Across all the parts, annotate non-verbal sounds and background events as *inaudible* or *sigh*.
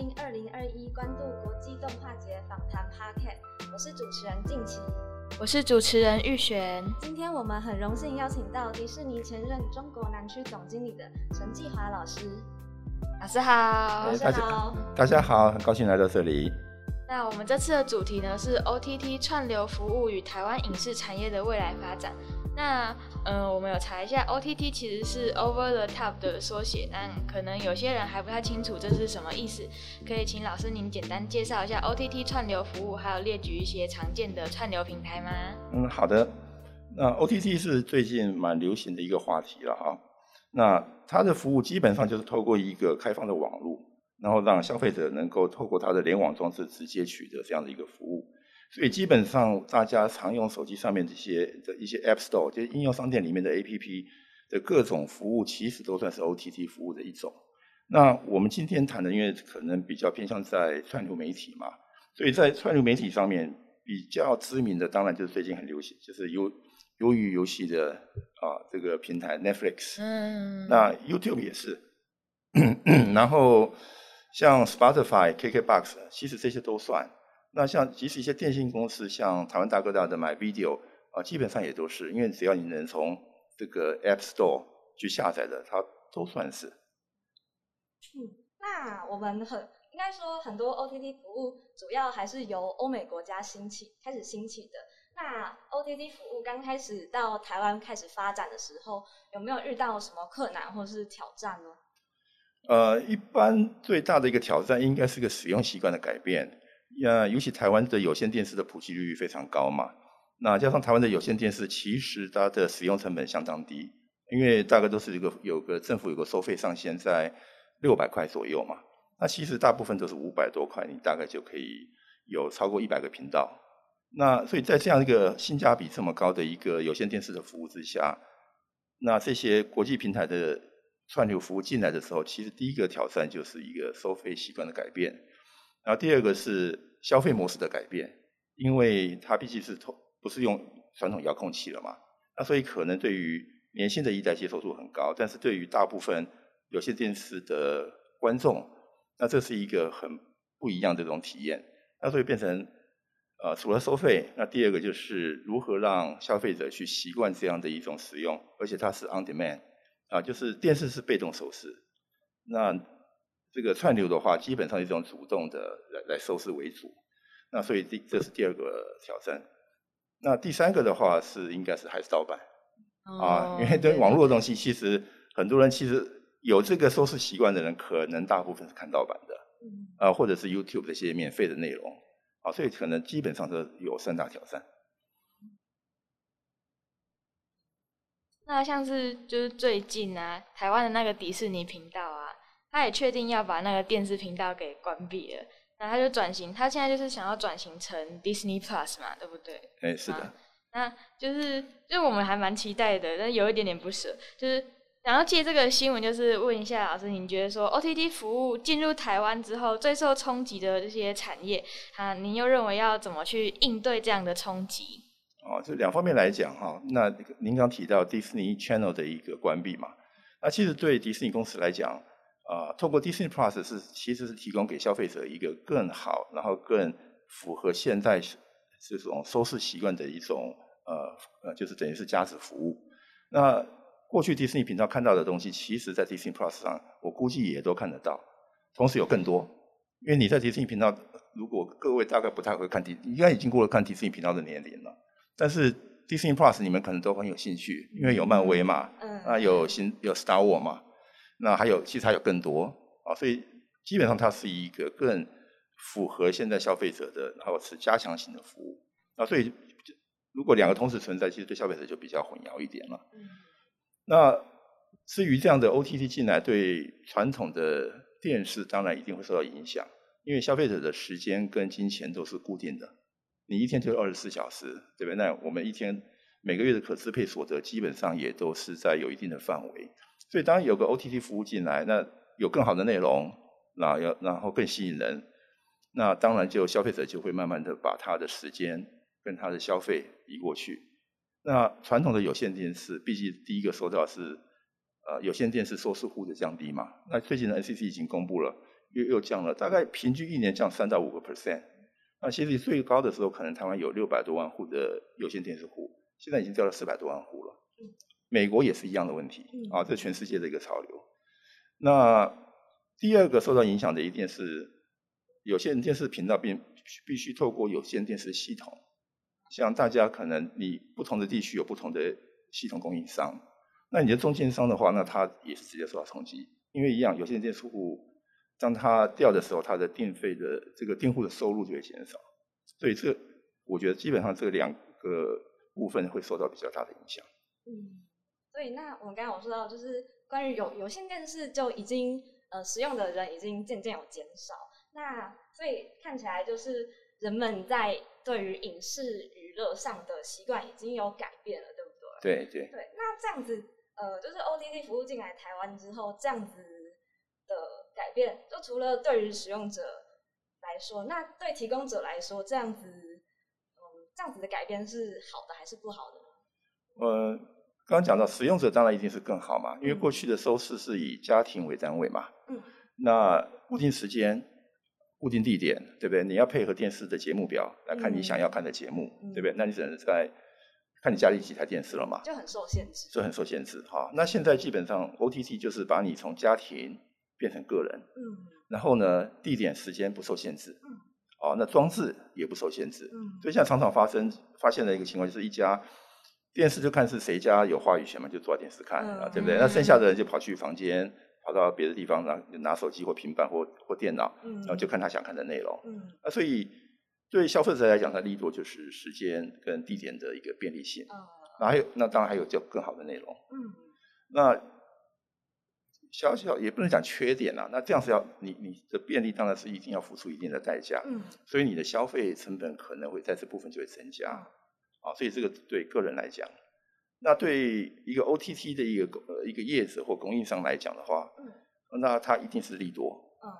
听二零二一关渡国际动画节访谈 Podcast，我是主持人静琪，我是主持人玉璇。今天我们很荣幸邀请到迪士尼前任中国南区总经理的陈继华老师。老师好，老师好，大家好，很高兴来到这里。那我们这次的主题呢是 OTT 串流服务与台湾影视产业的未来发展。那嗯、我们有查一下，OTT 其实是 Over the Top 的缩写，但可能有些人还不太清楚这是什么意思。可以请老师您简单介绍一下 OTT 串流服务，还有列举一些常见的串流平台吗？嗯，好的。那 OTT 是最近蛮流行的一个话题了哈。那它的服务基本上就是透过一个开放的网络，然后让消费者能够透过它的联网装置直接取得这样的一个服务。所以基本上大家常用手机上面这些的一些 App Store，就是应用商店里面的 APP 的各种服务，其实都算是 OTT 服务的一种。那我们今天谈的，因为可能比较偏向在串流媒体嘛，所以在串流媒体上面比较知名的，当然就是最近很流行，就是鱿鱿鱼游戏的啊这个平台 Netflix，嗯，那 YouTube 也是，*coughs* 然后像 Spotify、KKBox，其实这些都算。那像即使一些电信公司，像台湾大哥大的 MyVideo 啊，基本上也都是，因为只要你能从这个 App Store 去下载的，它都算是。嗯，那我们很应该说很多 OTT 服务主要还是由欧美国家兴起开始兴起的。那 OTT 服务刚开始到台湾开始发展的时候，有没有遇到什么困难或是挑战呢？呃，一般最大的一个挑战应该是个使用习惯的改变。呀，尤其台湾的有线电视的普及率非常高嘛，那加上台湾的有线电视，其实它的使用成本相当低，因为大概都是一个有个政府有个收费上限在六百块左右嘛，那其实大部分都是五百多块，你大概就可以有超过一百个频道。那所以在这样一个性价比这么高的一个有线电视的服务之下，那这些国际平台的串流服务进来的时候，其实第一个挑战就是一个收费习惯的改变。然后第二个是消费模式的改变，因为它毕竟是通不是用传统遥控器了嘛，那所以可能对于年轻的一代接受度很高，但是对于大部分有线电视的观众，那这是一个很不一样的这种体验。那所以变成呃除了收费，那第二个就是如何让消费者去习惯这样的一种使用，而且它是 on demand 啊，就是电视是被动收视，那。这个串流的话，基本上是一种主动的来来收视为主，那所以这这是第二个挑战。那第三个的话是应该是还是盗版、哦、啊，因为对网络的东西，其实很多人其实有这个收视习惯的人，可能大部分是看盗版的，啊，或者是 YouTube 这些免费的内容啊，所以可能基本上是有三大挑战。那像是就是最近啊，台湾的那个迪士尼频道啊。他也确定要把那个电视频道给关闭了，那他就转型，他现在就是想要转型成 Disney Plus 嘛，对不对？哎，是的。那就是，就我们还蛮期待的，但有一点点不舍，就是然后借这个新闻，就是问一下老师，您觉得说 OTT 服务进入台湾之后，最受冲击的这些产业，啊，您又认为要怎么去应对这样的冲击？啊，这两方面来讲哈，那您刚提到 Disney Channel 的一个关闭嘛，那其实对迪士尼公司来讲。啊，透过 Disney Plus 是其实是提供给消费者一个更好，然后更符合现在这种收视习惯的一种呃呃，就是等于是价值服务。那过去迪士尼频道看到的东西，其实在 Disney Plus 上，我估计也都看得到，同时有更多。因为你在迪士尼频道，如果各位大概不太会看迪，应该已经过了看迪士尼频道的年龄了。但是 Disney Plus 你们可能都很有兴趣，因为有漫威嘛，嗯，啊有新有 Star Wars 嘛。那还有，其实还有更多啊，所以基本上它是一个更符合现在消费者的，然后是加强型的服务啊，所以如果两个同时存在，其实对消费者就比较混淆一点了。嗯那至于这样的 OTT 进来，对传统的电视当然一定会受到影响，因为消费者的时间跟金钱都是固定的，你一天就二十四小时，对不对？那我们一天每个月的可支配所得基本上也都是在有一定的范围。所以，当有个 OTT 服务进来，那有更好的内容，那要然后更吸引人，那当然就消费者就会慢慢的把他的时间跟他的消费移过去。那传统的有线电视，毕竟第一个说到是，呃，有线电视收视户的降低嘛。那最近的 NCC 已经公布了，又又降了，大概平均一年降三到五个 percent。那其实最高的时候，可能台湾有六百多万户的有线电视户，现在已经掉了四百多万户了。美国也是一样的问题啊，这是全世界的一个潮流。那第二个受到影响的一定是有线电视频道必必须透过有线电视系统，像大家可能你不同的地区有不同的系统供应商，那你的中间商的话，那它也是直接受到冲击，因为一样有线电视户，当它掉的时候，它的电费的这个订户的收入就会减少，所以这我觉得基本上这两个部分会受到比较大的影响。嗯，所以那我们刚刚有说到，就是关于有有线电视就已经呃使用的人已经渐渐有减少，那所以看起来就是人们在对于影视娱乐上的习惯已经有改变了，对不对？对对。对，那这样子呃，就是 OTT 服务进来台湾之后，这样子的改变，就除了对于使用者来说，那对提供者来说，这样子嗯，这样子的改变是好的还是不好的呢？呃，刚刚讲到使用者当然一定是更好嘛，因为过去的收视是以家庭为单位嘛，嗯，那固定时间。固定地点，对不对？你要配合电视的节目表来看你想要看的节目，嗯、对不对？那你只能在看你家里几台电视了嘛？就很受限制。就很受限制哈。那现在基本上 OTT 就是把你从家庭变成个人，嗯，然后呢，地点时间不受限制，嗯，哦，那装置也不受限制，嗯，所以现在常常发生发现的一个情况就是一家电视就看是谁家有话语权嘛，就坐在电视看啊，嗯、对不对？嗯、那剩下的人就跑去房间。跑到别的地方，拿拿手机或平板或或电脑，嗯、然后就看他想看的内容。嗯，啊，所以对消费者来讲，它利多就是时间跟地点的一个便利性。嗯，那还有，那当然还有就更好的内容。嗯，那小小也不能讲缺点啊。那这样是要你你的便利，当然是一定要付出一定的代价。嗯，所以你的消费成本可能会在这部分就会增加。啊，所以这个对个人来讲。那对一个 OTT 的一个呃一个业者或供应商来讲的话，嗯，那它一定是利多。嗯，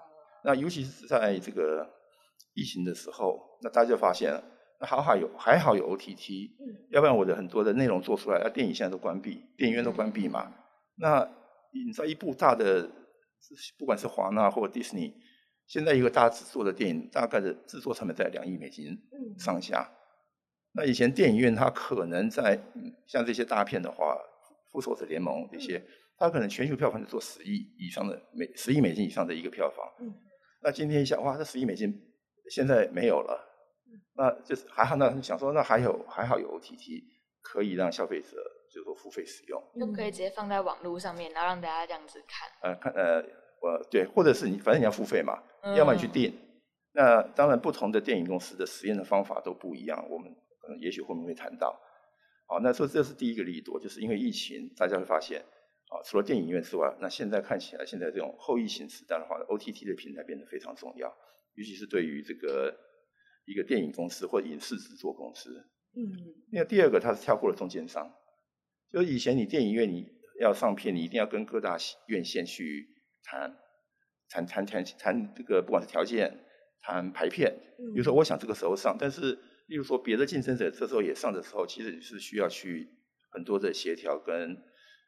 那尤其是在这个疫情的时候，那大家就发现了，那好好有还好有 OTT，嗯，要不然我的很多的内容做出来，那电影现在都关闭，电影院都关闭嘛。嗯，那你知道一部大的，不管是华纳或者迪士尼，现在一个大制作的电影，大概的制作成本在两亿美金上下。嗯那以前电影院它可能在像这些大片的话，《复仇者联盟》这些，它可能全球票房就做十亿以上的美十亿美金以上的一个票房。嗯。那今天一想，哇，这十亿美金现在没有了。那就是还好，那想说，那还有还好有 OTT 可以让消费者就是说付费使用，就可以直接放在网络上面，然后让大家这样子看。呃，看呃，我对，或者是你反正你要付费嘛，嗯、要么你去订。那当然，不同的电影公司的实验的方法都不一样，我们可能。也许后面会谈到，好，那说这是第一个利多，就是因为疫情，大家会发现，啊，除了电影院之外，那现在看起来，现在这种后疫情时代的话，OTT 的平台变得非常重要，尤其是对于这个一个电影公司或影视制作公司。嗯。那第二个，它是跳过了中间商，就以前你电影院你要上片，你一定要跟各大院线去谈，谈谈谈谈这个不管是条件，谈排片，比如说我想这个时候上，但是。例如说，别的竞争者这时候也上的时候，其实你是需要去很多的协调跟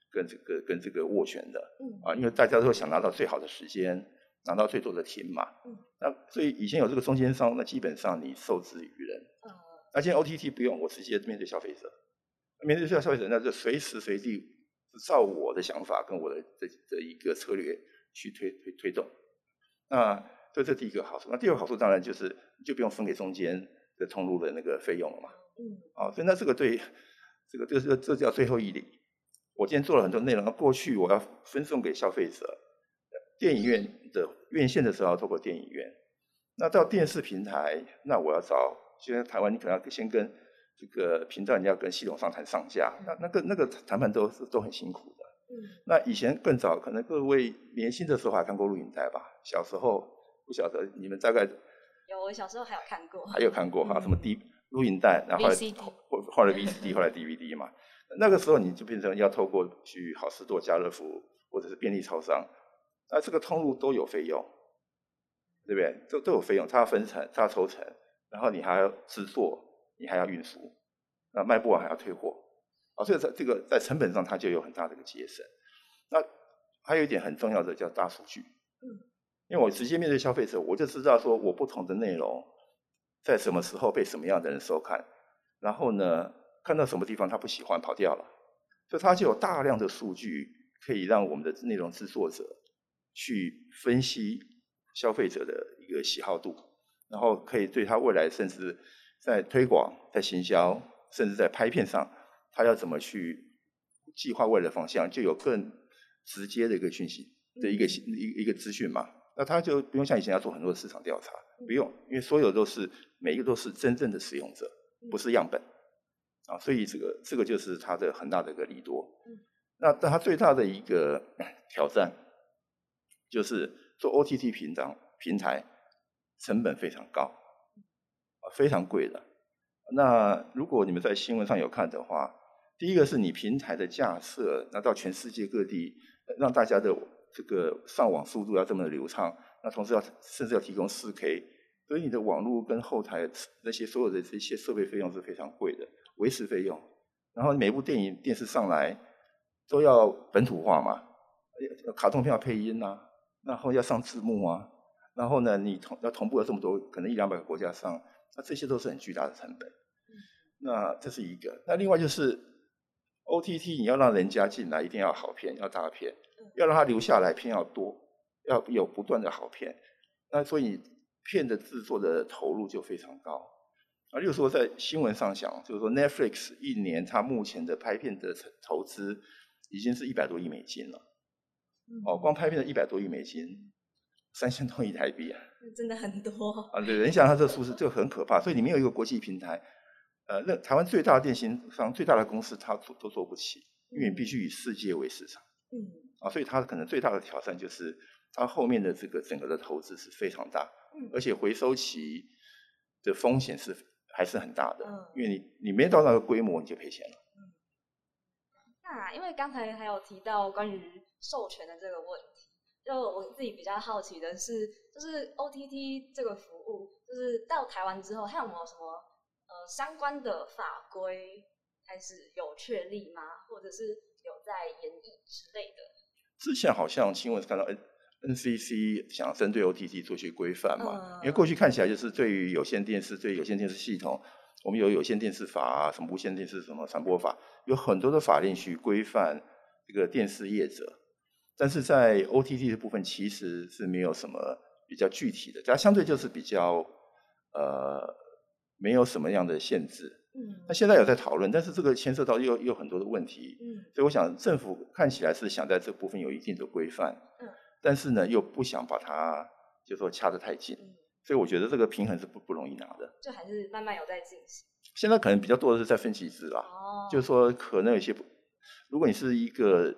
跟这个跟这个斡旋的，嗯。啊，因为大家都想拿到最好的时间，拿到最多的厅嘛，嗯，那所以以前有这个中间商，那基本上你受制于人，嗯，那现在 OTT 不用，我直接面对消费者，面对消消费者，那就随时随地照我的想法跟我的这这一个策略去推推推动，那这这第一个好处，那第二个好处当然就是你就不用分给中间。的通路的那个费用了嘛，嗯，啊，所以那这个对，这个这个这叫最后一里。我今天做了很多内容，过去我要分送给消费者，电影院的院线的时候要透过电影院，那到电视平台，那我要找，现在台湾你可能要先跟这个频道，你要跟系统商谈上架，那那个那个谈判都是都很辛苦的。嗯，那以前更早，可能各位年轻的时候还看过录影带吧？小时候不晓得你们大概。有，我小时候还有看过，还有看过哈，什么 D 录影带，然后后后来 VCD，后来 DVD 嘛。那个时候你就变成要透过去好市多、家乐福或者是便利超商，那这个通路都有费用，对不对？都都有费用，它要分成，它要抽成，然后你还要制作，你还要运输，那卖不完还要退货，啊，所以在这个在成本上它就有很大的一个节省。那还有一点很重要的叫大数据，嗯。因为我直接面对消费者，我就知道说我不同的内容在什么时候被什么样的人收看，然后呢，看到什么地方他不喜欢跑掉了，所以它就有大量的数据可以让我们的内容制作者去分析消费者的一个喜好度，然后可以对他未来甚至在推广、在行销，甚至在拍片上，他要怎么去计划未来的方向，就有更直接的一个讯息的一个一一个资讯嘛。那他就不用像以前要做很多的市场调查，不用，因为所有都是每一个都是真正的使用者，不是样本，啊，所以这个这个就是它的很大的一个利多。那但它最大的一个挑战，就是做 OTT 频道平台成本非常高，啊，非常贵的。那如果你们在新闻上有看的话，第一个是你平台的架设，那到全世界各地让大家的。这个上网速度要这么的流畅，那同时要甚至要提供 4K，所以你的网络跟后台那些所有的这些设备费用是非常贵的，维持费用。然后每部电影电视上来都要本土化嘛，卡通片要配音啊，然后要上字幕啊，然后呢你同要同步了这么多，可能一两百个国家上，那这些都是很巨大的成本。那这是一个，那另外就是 OTT 你要让人家进来，一定要好片，要大片。要让他留下来，片要多，要有不断的好片，那所以片的制作的投入就非常高。啊，例如说在新闻上讲，就是说 Netflix 一年它目前的拍片的投资已经是一百多亿美金了。哦，光拍片的一百多亿美金，三千多亿台币啊，真的很多啊！对，你想它这个数字就很可怕，所以你没有一个国际平台，呃，那台湾最大的电信商、最大的公司，它做都做不起，因为你必须以世界为市场。嗯。啊，所以它可能最大的挑战就是，它后面的这个整个的投资是非常大，嗯而且回收期的风险是还是很大的，嗯因为你你没到那个规模你就赔钱了。嗯那因为刚才还有提到关于授权的这个问题，就我自己比较好奇的是，就是 OTT 这个服务，就是到台湾之后，它有没有什么呃相关的法规开始有确立吗？或者是有在研议之类的？之前好像新闻是看到 N NCC 想针对 OTT 做些规范嘛，因为过去看起来就是对于有线电视，对有线电视系统，我们有有线电视法啊，什么无线电视什么传播法，有很多的法令去规范这个电视业者，但是在 OTT 的部分其实是没有什么比较具体的，它相对就是比较呃没有什么样的限制。嗯，那现在有在讨论，但是这个牵涉到又又很多的问题，嗯，所以我想政府看起来是想在这部分有一定的规范，嗯，但是呢又不想把它就说掐得太紧，嗯，所以我觉得这个平衡是不不容易拿的，就还是慢慢有在进行。现在可能比较多的是在分级制啦，哦，就是说可能有些，如果你是一个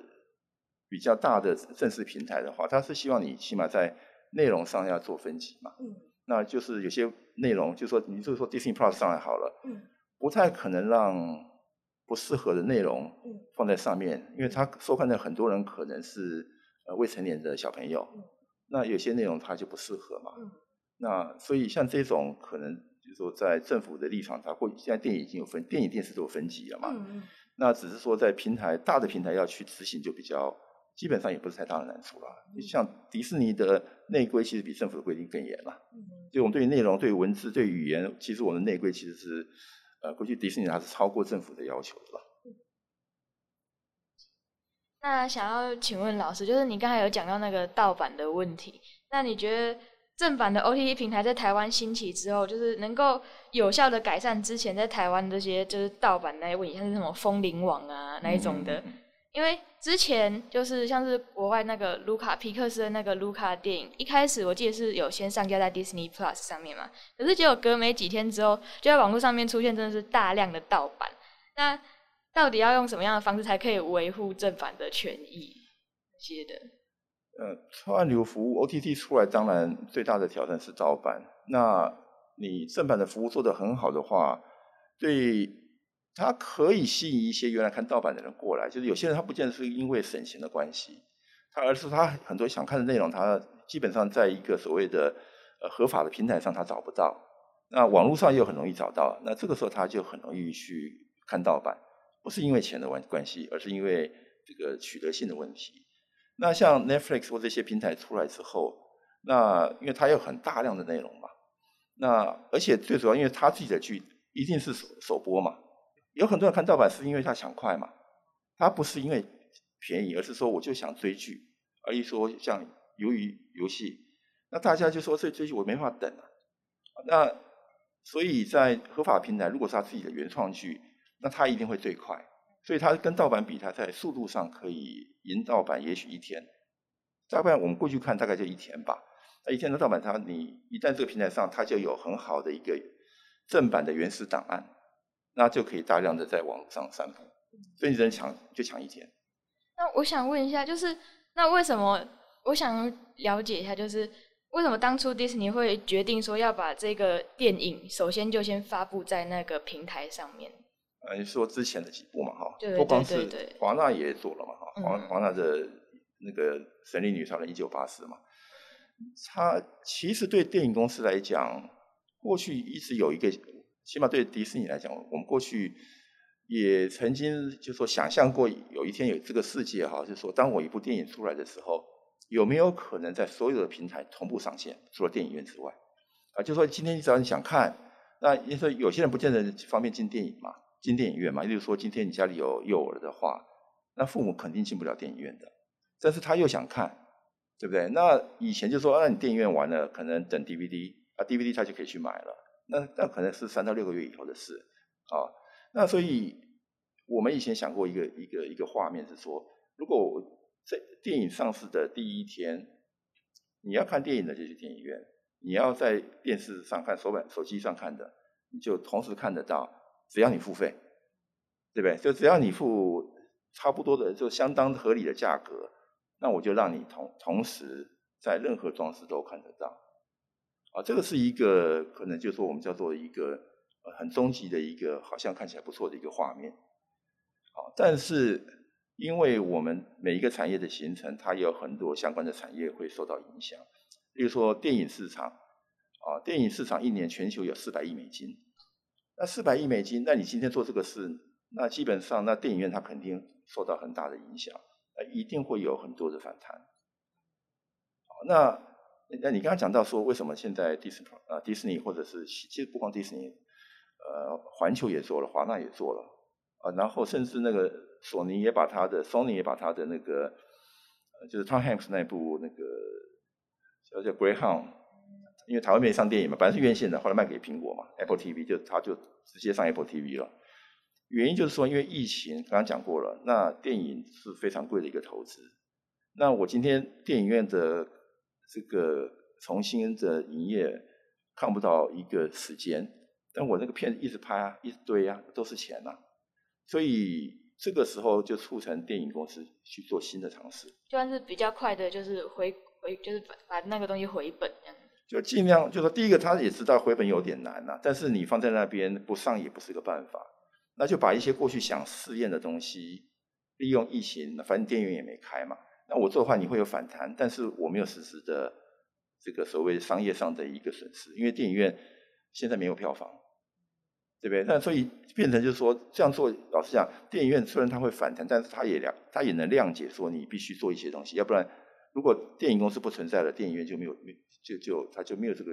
比较大的正式平台的话，他是希望你起码在内容上要做分级嘛，嗯，那就是有些内容，就是说你就是说 Disney Plus 上来好了，嗯。不太可能让不适合的内容放在上面，因为他收看的很多人可能是呃未成年的小朋友，那有些内容它就不适合嘛。那所以像这种可能就是说在政府的立场，它或现在电影已经有分，电影电视都有分级了嘛。那只是说在平台大的平台要去执行就比较基本上也不是太大的难处了。你像迪士尼的内规其实比政府的规定更严了。所以我们对于内容、对于文字、对语言，其实我们的内规其实是。呃，过去迪士尼还是超过政府的要求的吧。那想要请问老师，就是你刚才有讲到那个盗版的问题，那你觉得正版的 OTT 平台在台湾兴起之后，就是能够有效的改善之前在台湾这些就是盗版那些问题，像是什么风林网啊那一种的？嗯因为之前就是像是国外那个卢卡皮克斯的那个卢卡电影，一开始我记得是有先上架在 Disney Plus 上面嘛，可是结果隔没几天之后，就在网络上面出现真的是大量的盗版。那到底要用什么样的方式才可以维护正版的权益？些的。呃，串流服务 OTT 出来，当然最大的挑战是盗版。那你正版的服务做得很好的话，对。它可以吸引一些原来看盗版的人过来，就是有些人他不见得是因为省钱的关系，他而是他很多想看的内容，他基本上在一个所谓的呃合法的平台上他找不到，那网络上又很容易找到，那这个时候他就很容易去看盗版，不是因为钱的关关系，而是因为这个取得性的问题。那像 Netflix 或这些平台出来之后，那因为它有很大量的内容嘛，那而且最主要，因为他自己的剧一定是首首播嘛，有很多人看盗版是因为他想快嘛，他不是因为便宜，而是说我就想追剧，而一说像鱿鱼游戏，那大家就说这追剧我没法等啊，那所以在合法平台，如果是他自己的原创剧，那他一定会最快，所以他跟盗版比，他在速度上可以赢盗版也许一天，大概我们过去看大概就一天吧。那一天的盗版，它你一旦这个平台上，它就有很好的一个正版的原始档案，那就可以大量的在网上散布，所以你只能抢就抢一天。那我想问一下，就是那为什么？我想了解一下，就是为什么当初迪士尼会决定说要把这个电影首先就先发布在那个平台上面？呃，你说之前的几部嘛，哈，对对对对，不光是华纳也做了嘛，哈，华华纳的那个《神力女超人》一九八四嘛。它其实对电影公司来讲，过去一直有一个，起码对迪士尼来讲，我们过去也曾经就说想象过有一天有这个世界哈，就是说当我一部电影出来的时候，有没有可能在所有的平台同步上线，除了电影院之外，啊，就说今天只要你想看，那你说有些人不见得方便进电影嘛，进电影院嘛，例如说今天你家里有幼儿的话，那父母肯定进不了电影院的，但是他又想看。对不对？那以前就说，那、啊、你电影院完了，可能等 DVD 啊，DVD 他就可以去买了。那那可能是三到六个月以后的事啊。那所以我们以前想过一个一个一个画面是说，如果在电影上市的第一天，你要看电影的就去电影院，你要在电视上看、手板手机上看的，你就同时看得到，只要你付费，对不对？就只要你付差不多的，就相当合理的价格。那我就让你同同时在任何装置都看得到，啊，这个是一个可能就是说我们叫做一个很终极的一个好像看起来不错的一个画面，啊，但是因为我们每一个产业的形成，它有很多相关的产业会受到影响，例如说电影市场，啊，电影市场一年全球有四百亿美金，那四百亿美金，那你今天做这个事，那基本上那电影院它肯定受到很大的影响。呃，一定会有很多的反弹。好，那那你刚刚讲到说，为什么现在迪士尼啊，迪士尼或者是其实不光迪士尼，呃，环球也做了，华纳也做了，啊，然后甚至那个索尼也把他的，Sony 也把他的那个，就是 Tom Hanks 那部那个叫叫 Greyhound，因为台湾没上电影嘛，本来是院线的，后来卖给苹果嘛，Apple TV 就他就直接上 Apple TV 了。原因就是说，因为疫情，刚刚讲过了，那电影是非常贵的一个投资。那我今天电影院的这个重新的营业看不到一个时间，但我那个片子一直拍啊，一直堆啊，都是钱啊。所以这个时候就促成电影公司去做新的尝试，就算是比较快的，就是回回，就是把把那个东西回本这样。就尽量就说，第一个他也知道回本有点难呐、啊，但是你放在那边不上也不是个办法。那就把一些过去想试验的东西，利用疫情，反正电影院也没开嘛。那我做的话，你会有反弹，但是我没有实质的这个所谓商业上的一个损失，因为电影院现在没有票房，对不对？那所以变成就是说，这样做，老实讲，电影院虽然它会反弹，但是它也谅，它也能谅解说你必须做一些东西，要不然如果电影公司不存在了，电影院就没有，就就它就没有这个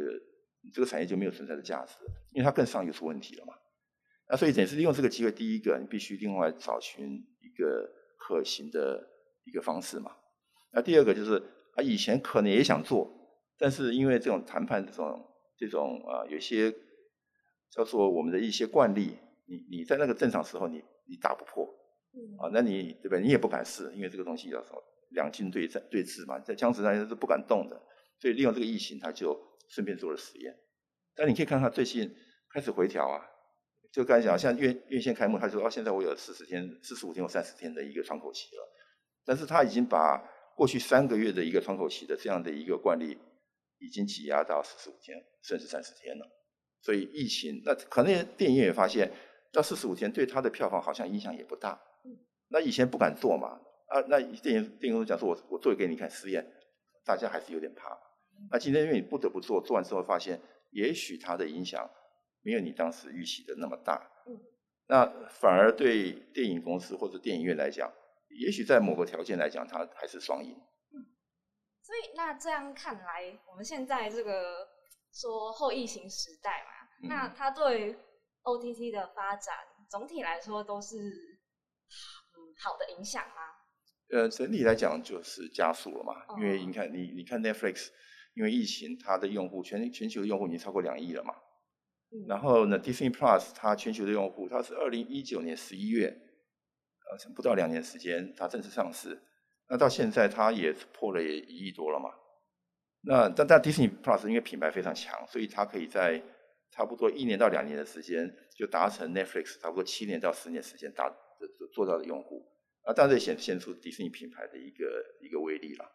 这个产业就没有存在的价值，因为它更上游出问题了嘛。那所以，也是利用这个机会，第一个，你必须另外找寻一个可行的一个方式嘛。那第二个就是，他以前可能也想做，但是因为这种谈判这种这种啊，有些叫做我们的一些惯例，你你在那个正常时候你你打不破，啊，那你对吧？你也不敢试，因为这个东西叫做两军对战对峙嘛，在僵持上是不敢动的。所以利用这个疫情，他就顺便做了实验。但你可以看他最近开始回调啊。就刚才讲，像院院线开幕，他说啊，现在我有四十天、四十五天或三十天的一个窗口期了，但是他已经把过去三个月的一个窗口期的这样的一个惯例，已经挤压到四十五天甚至三十天了。所以疫情，那可能电影院也发现，到四十五天对他的票房好像影响也不大。那以前不敢做嘛，啊，那电影电影公司讲说我我做给你看实验，大家还是有点怕。那今天因为你不得不做，做完之后发现，也许它的影响。没有你当时预期的那么大，那反而对电影公司或者电影院来讲，也许在某个条件来讲，它还是双赢。所以那这样看来，我们现在这个说后疫情时代嘛，嗯、那它对 OTT 的发展总体来说都是嗯好的影响吗？呃，整体来讲就是加速了嘛，因为你看你你看 Netflix，因为疫情它的用户全全球的用户已经超过两亿了嘛，嗯、然后呢 Disney Plus 它全球的用户它是二零一九年十一月，呃不到两年时间它正式上市，那到现在它也破了也一亿多了嘛，那但但 Disney Plus 因为品牌非常强，所以它可以在差不多一年到两年的时间就达成 Netflix 差不多七年到十年时间达做到的用户。啊，当然显现出迪士尼品牌的一个一个威力了。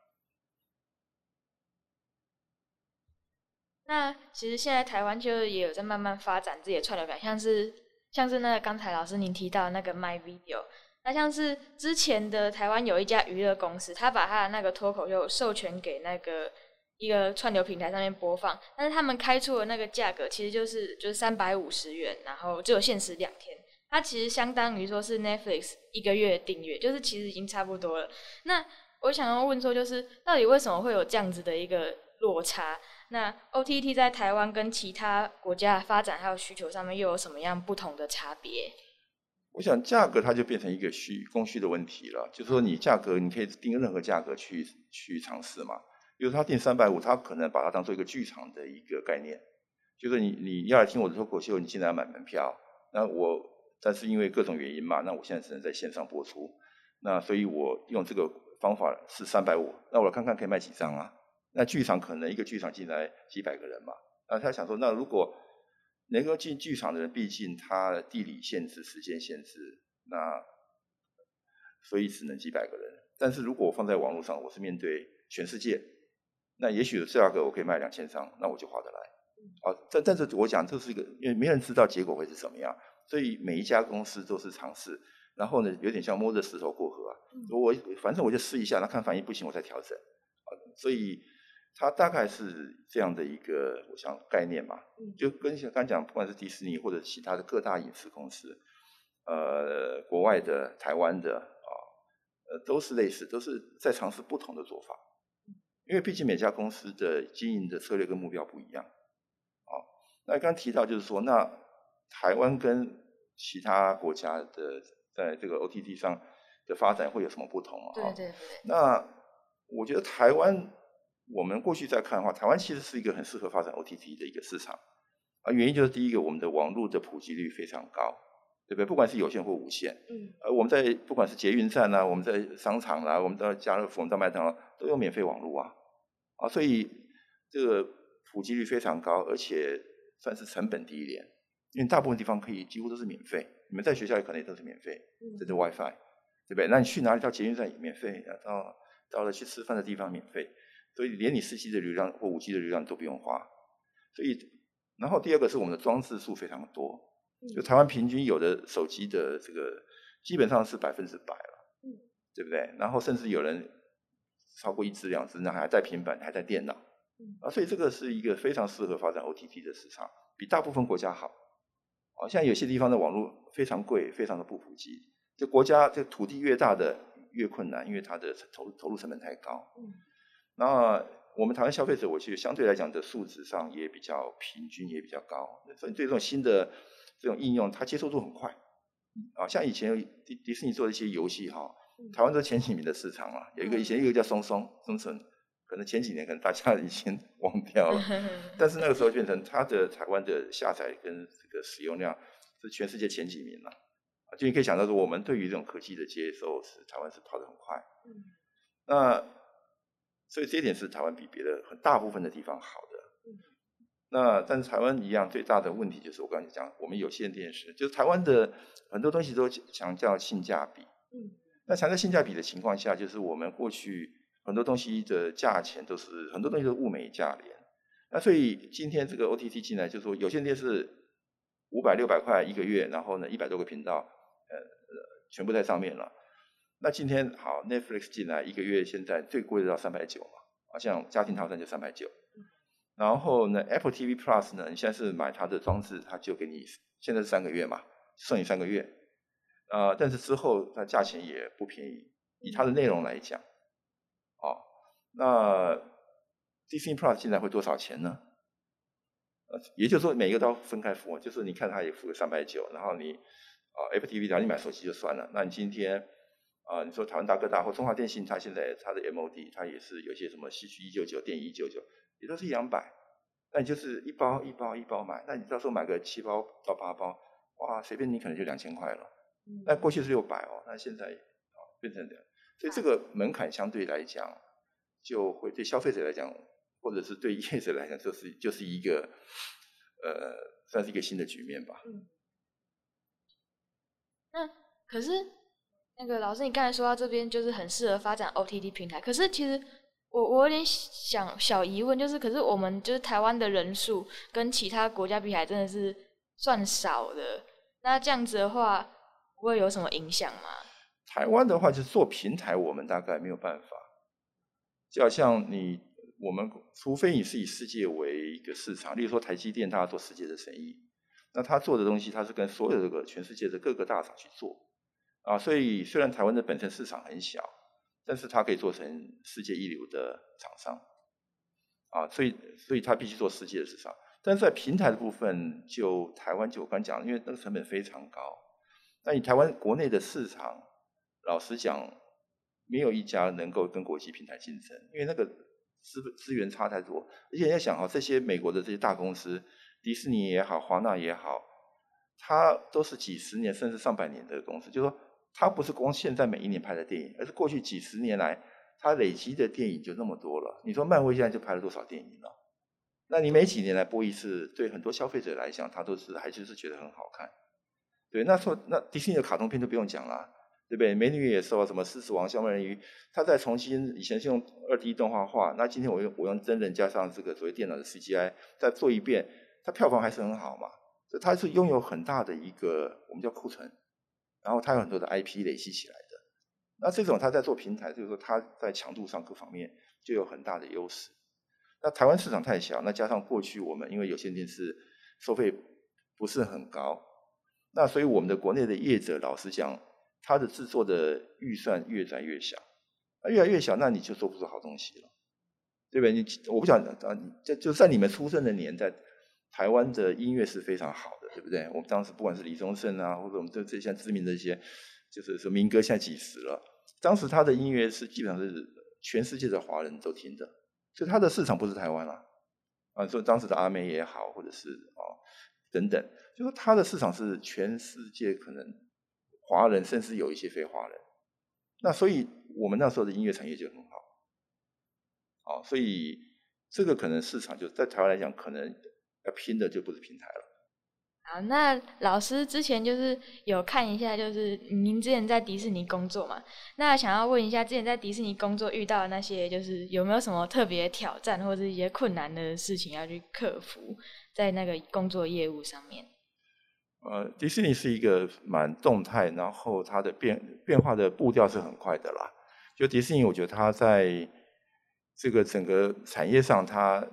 那其实现在台湾就也有在慢慢发展自己的串流表，像是像是那个刚才老师您提到的那个 My Video，那像是之前的台湾有一家娱乐公司，他把他的那个脱口秀授权给那个一个串流平台上面播放，但是他们开出的那个价格其实就是就是三百五十元，然后只有限时两天。它其实相当于说是 Netflix 一个月订阅，就是其实已经差不多了。那我想要问说，就是到底为什么会有这样子的一个落差？那 OTT 在台湾跟其他国家的发展还有需求上面又有什么样不同的差别？我想价格它就变成一个需供需的问题了，就是说你价格你可以定任何价格去去尝试嘛。比如他定三百五，他可能把它当做一个剧场的一个概念，就是你你要来听我的脱口秀，你进来买门票，那我。但是因为各种原因嘛，那我现在只能在线上播出，那所以我用这个方法是三百五，那我看看可以卖几张啊？那剧场可能一个剧场进来几百个人嘛，那他想说，那如果能够进剧场的人，毕竟他的地理限制、时间限制，那所以只能几百个人。但是如果我放在网络上，我是面对全世界，那也许这个我可以卖两千张，那我就划得来。啊，但但是我讲这是一个，因为没人知道结果会是怎么样。所以每一家公司都是尝试，然后呢，有点像摸着石头过河啊。我反正我就试一下，那看反应不行，我再调整。啊，所以它大概是这样的一个，我想概念嘛，就跟像刚讲，不管是迪士尼或者其他的各大影视公司，呃，国外的、台湾的啊，呃，都是类似，都是在尝试不同的做法。因为毕竟每家公司的经营的策略跟目标不一样。啊，那刚刚提到就是说那。台湾跟其他国家的在这个 OTT 上的发展会有什么不同啊？对对对。那我觉得台湾，我们过去在看的话，台湾其实是一个很适合发展 OTT 的一个市场啊。原因就是第一个，我们的网络的普及率非常高，对不对？不管是有线或无线，嗯，而我们在不管是捷运站啊，我们在商场啦、啊，我们到家乐福、我们到麦当劳都有免费网络啊，啊，所以这个普及率非常高，而且算是成本低廉。因为大部分地方可以几乎都是免费，你们在学校也可能也都是免费，这是 WiFi，对不对？那你去哪里到捷运站也免费，到到了去吃饭的地方免费，所以连你四 G 的流量或五 G 的流量都不用花。所以，然后第二个是我们的装置数非常多，就台湾平均有的手机的这个基本上是百分之百了，对不对？然后甚至有人超过一支两支，那还带平板还带电脑，啊，所以这个是一个非常适合发展 OTT 的市场，比大部分国家好。好像有些地方的网络非常贵，非常的不普及。这国家这土地越大的越困难，因为它的投投入成本太高。嗯。那我们台湾消费者，我觉得相对来讲的素质上也比较平均，也比较高。所以对这种新的这种应用，它接受度很快。啊，像以前迪迪士尼做的一些游戏哈，台湾都前几名的市场啊。有一个以前一个叫松松松村。可能前几年可能大家已经 *laughs* 忘掉了，*laughs* 但是那个时候变成它的台湾的下载跟这个使用量是全世界前几名了，啊，就你可以想到说，我们对于这种科技的接受是台湾是跑得很快，嗯，那所以这一点是台湾比别的很大部分的地方好的，嗯，那但是台湾一样最大的问题就是我刚才讲，我们有线电视，就是台湾的很多东西都强调性价比，嗯，那强调性价比的情况下，就是我们过去。很多东西的价钱都是很多东西都物美价廉，那所以今天这个 OTT 进来，就是说有线电视五百六百块一个月，然后呢一百多个频道，呃全部在上面了。那今天好 Netflix 进来一个月，现在最贵的要三百九嘛，啊像家庭套餐就三百九，然后呢 Apple TV Plus 呢，你现在是买它的装置，它就给你现在是三个月嘛，送你三个月，呃、但是之后它价钱也不便宜，以它的内容来讲。那 Disney Plus 现在会多少钱呢？呃，也就是说每一个都要分开付，就是你看它也付个三百九，然后你啊 FTV 然后你买手机就算了。那你今天啊、呃，你说台湾大哥大或中华电信，它现在它的 MOD 它也是有些什么西区一九九、电一九九，也都是一两百。那你就是一包一包一包买，那你到时候买个七包到八包，哇，随便你可能就两千块了。那过去是六百哦，那现在啊变成这样，所以这个门槛相对来讲，就会对消费者来讲，或者是对业者来讲，就是就是一个呃，算是一个新的局面吧。嗯。那可是那个老师，你刚才说到这边就是很适合发展 OTT 平台，可是其实我我有点想小疑问，就是可是我们就是台湾的人数跟其他国家比起来，真的是算少的。那这样子的话。会有什么影响吗？台湾的话，就是做平台，我们大概没有办法。就好像你，我们除非你是以世界为一个市场，例如说台积电，他做世界的生意，那他做的东西，他是跟所有这个全世界的各个大厂去做啊。所以虽然台湾的本身市场很小，但是它可以做成世界一流的厂商啊。所以，所以他必须做世界的市场。但是在平台的部分，就台湾就我刚讲，因为那个成本非常高。那你台湾国内的市场，老实讲，没有一家能够跟国际平台竞争，因为那个资资源差太多。而且你要想哈，这些美国的这些大公司，迪士尼也好，华纳也好，它都是几十年甚至上百年的公司，就是说，它不是光现在每一年拍的电影，而是过去几十年来它累积的电影就那么多了。你说漫威现在就拍了多少电影了？那你每几年来播一次，对很多消费者来讲，他都是还就是觉得很好看。对，那说那迪士尼的卡通片都不用讲了，对不对？美女也说，什么狮子王、小美人鱼，它再重新以前是用二 D 动画画，那今天我用我用真人加上这个所谓电脑的 CGI 再做一遍，它票房还是很好嘛。所以它是拥有很大的一个我们叫库存，然后它有很多的 IP 累积起来的。那这种它在做平台，就是说它在强度上各方面就有很大的优势。那台湾市场太小，那加上过去我们因为有线电视收费不是很高。那所以我们的国内的业者，老实讲，他的制作的预算越来越小，啊，越来越小，那你就做不出好东西了，对不对？你我不想啊，你就就在你们出生的年代，台湾的音乐是非常好的，对不对？我们当时不管是李宗盛啊，或者我们这这些知名的一些，就是说民歌，现在几时了？当时他的音乐是基本上是全世界的华人都听的，所以他的市场不是台湾啊，啊，所以当时的阿妹也好，或者是啊等等。就说他的市场是全世界可能华人，甚至有一些非华人。那所以我们那时候的音乐产业就很好，啊，所以这个可能市场就在台湾来讲，可能要拼的就不是平台了。好，那老师之前就是有看一下，就是您之前在迪士尼工作嘛，那想要问一下，之前在迪士尼工作遇到的那些，就是有没有什么特别挑战或者一些困难的事情要去克服，在那个工作业务上面？呃，迪士尼是一个蛮动态，然后它的变变化的步调是很快的啦。就迪士尼，我觉得它在这个整个产业上，它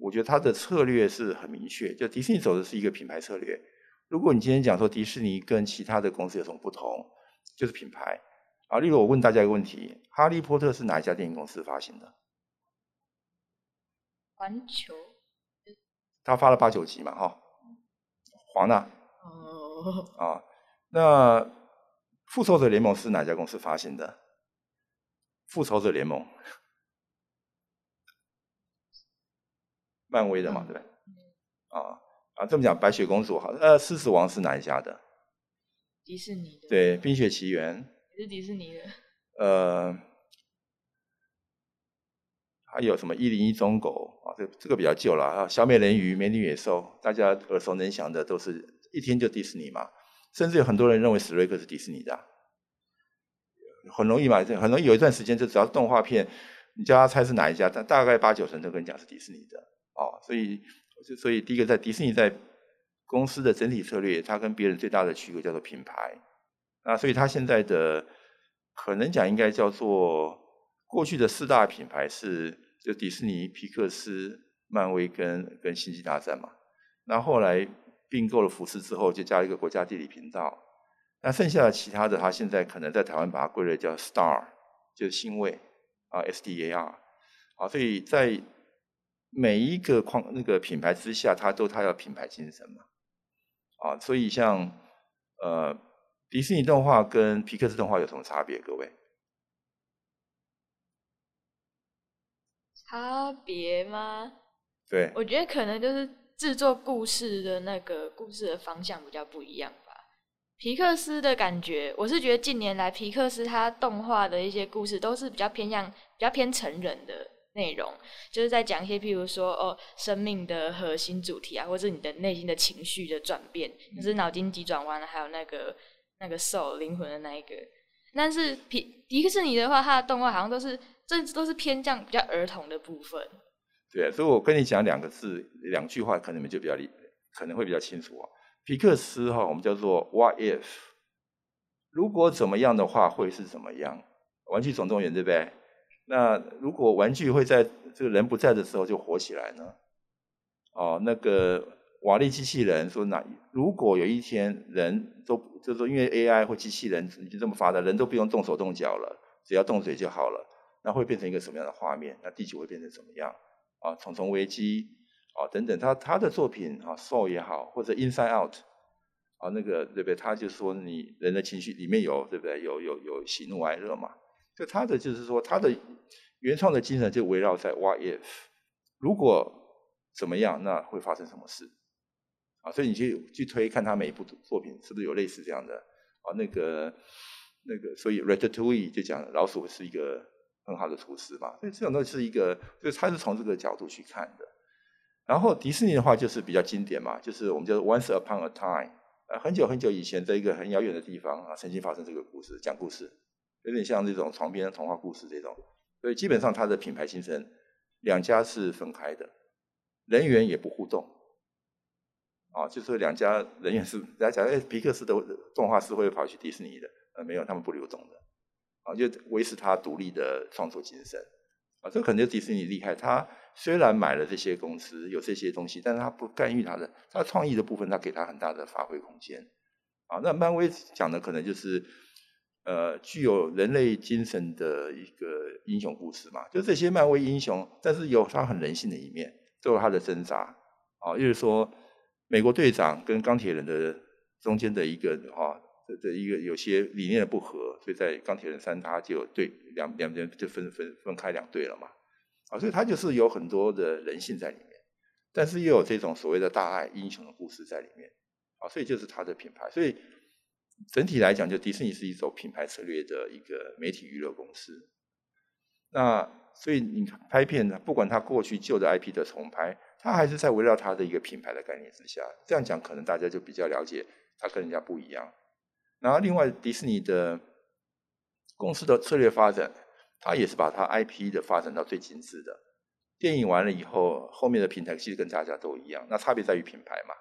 我觉得它的策略是很明确。就迪士尼走的是一个品牌策略。如果你今天讲说迪士尼跟其他的公司有什么不同，就是品牌。啊，例如我问大家一个问题：哈利波特是哪一家电影公司发行的？环球。他发了八九集嘛，哈。华纳，哦，啊，那复仇者联盟是哪家公司发行的？复仇者联盟，漫威的嘛，对不对？啊啊，这么讲，白雪公主好，呃，狮子王是哪一家的？迪士尼的。对，冰雪奇缘。也是迪士尼的。呃。还有什么一零一忠狗啊？这这个比较旧了啊。小美人鱼、美女野兽，大家耳熟能详的，都是一听就迪士尼嘛。甚至有很多人认为史瑞克是迪士尼的，啊，很容易嘛，很容易有一段时间，就只要动画片，你叫他猜是哪一家，他大概八九成都跟你讲是迪士尼的哦。所以就，所以第一个在迪士尼在公司的整体策略，它跟别人最大的区别叫做品牌。那所以它现在的可能讲应该叫做过去的四大品牌是。就迪士尼、皮克斯、漫威跟跟星际大战嘛，那后来并购了福斯之后，就加了一个国家地理频道。那剩下的其他的，他现在可能在台湾把它归类叫 Star，就是星位啊，S D A R。啊，所以在每一个框那个品牌之下，它都它要品牌精神嘛，啊，所以像呃迪士尼动画跟皮克斯动画有什么差别？各位？差别吗？对，我觉得可能就是制作故事的那个故事的方向比较不一样吧。皮克斯的感觉，我是觉得近年来皮克斯它动画的一些故事都是比较偏向比较偏成人的内容，就是在讲一些譬如说哦生命的核心主题啊，或者是你的内心的情绪的转变，就是脑筋急转弯，还有那个那个 soul 灵魂的那一个。但是皮迪士尼的话，它的动画好像都是。这都是偏向比较儿童的部分。对，所以我跟你讲两个字，两句话，可能你们就比较理，可能会比较清楚啊。皮克斯哈，我们叫做 What if？如果怎么样的话，会是怎么样？玩具总动员对不对？那如果玩具会在这个人不在的时候就活起来呢？哦，那个瓦力机器人说，那如果有一天人都就是说，因为 AI 或机器人已经这么发达，人都不用动手动脚了，只要动嘴就好了。那会变成一个什么样的画面？那地球会变成怎么样？啊，虫虫危机啊，等等，他他的作品啊，Soul 也好，或者 Inside Out 啊，那个对不对？他就说你人的情绪里面有对不对？有有有喜怒哀乐嘛？就他的就是说他的原创的精神就围绕在 YF 如果怎么样，那会发生什么事？啊，所以你去去推看他每一部作品是不是有类似这样的啊？那个那个，所以 Ratatouille 就讲老鼠是一个。很好的厨师嘛，所以这种都是一个，就是他是从这个角度去看的。然后迪士尼的话就是比较经典嘛，就是我们叫 Once Upon a Time，呃，很久很久以前，在一个很遥远的地方啊，曾经发生这个故事，讲故事，有点像这种床边童话故事这种。所以基本上它的品牌精神，两家是分开的，人员也不互动，啊，就是两家人员是大家讲，哎，皮克斯的动画师会跑去迪士尼的，呃，没有，他们不流动的。啊，就维持他独立的创作精神，啊，这可能就迪士尼厉害。他虽然买了这些公司，有这些东西，但是他不干预他的，他创意的部分，他给他很大的发挥空间。啊，那漫威讲的可能就是，呃，具有人类精神的一个英雄故事嘛，就这些漫威英雄，但是有他很人性的一面，都有他的挣扎。啊，就是说，美国队长跟钢铁人的中间的一个啊。这这一个有些理念的不合，所以在钢铁人三他就对两两边就分分分开两队了嘛，啊，所以他就是有很多的人性在里面，但是又有这种所谓的大爱英雄的故事在里面，啊，所以就是他的品牌，所以整体来讲，就迪士尼是一种品牌策略的一个媒体娱乐公司。那所以你拍片呢，不管他过去旧的 IP 的重拍，他还是在围绕他的一个品牌的概念之下，这样讲可能大家就比较了解他跟人家不一样。然后，另外迪士尼的公司的策略发展，它也是把它 IP 的发展到最精致的。电影完了以后，后面的平台其实跟大家都一样，那差别在于品牌嘛。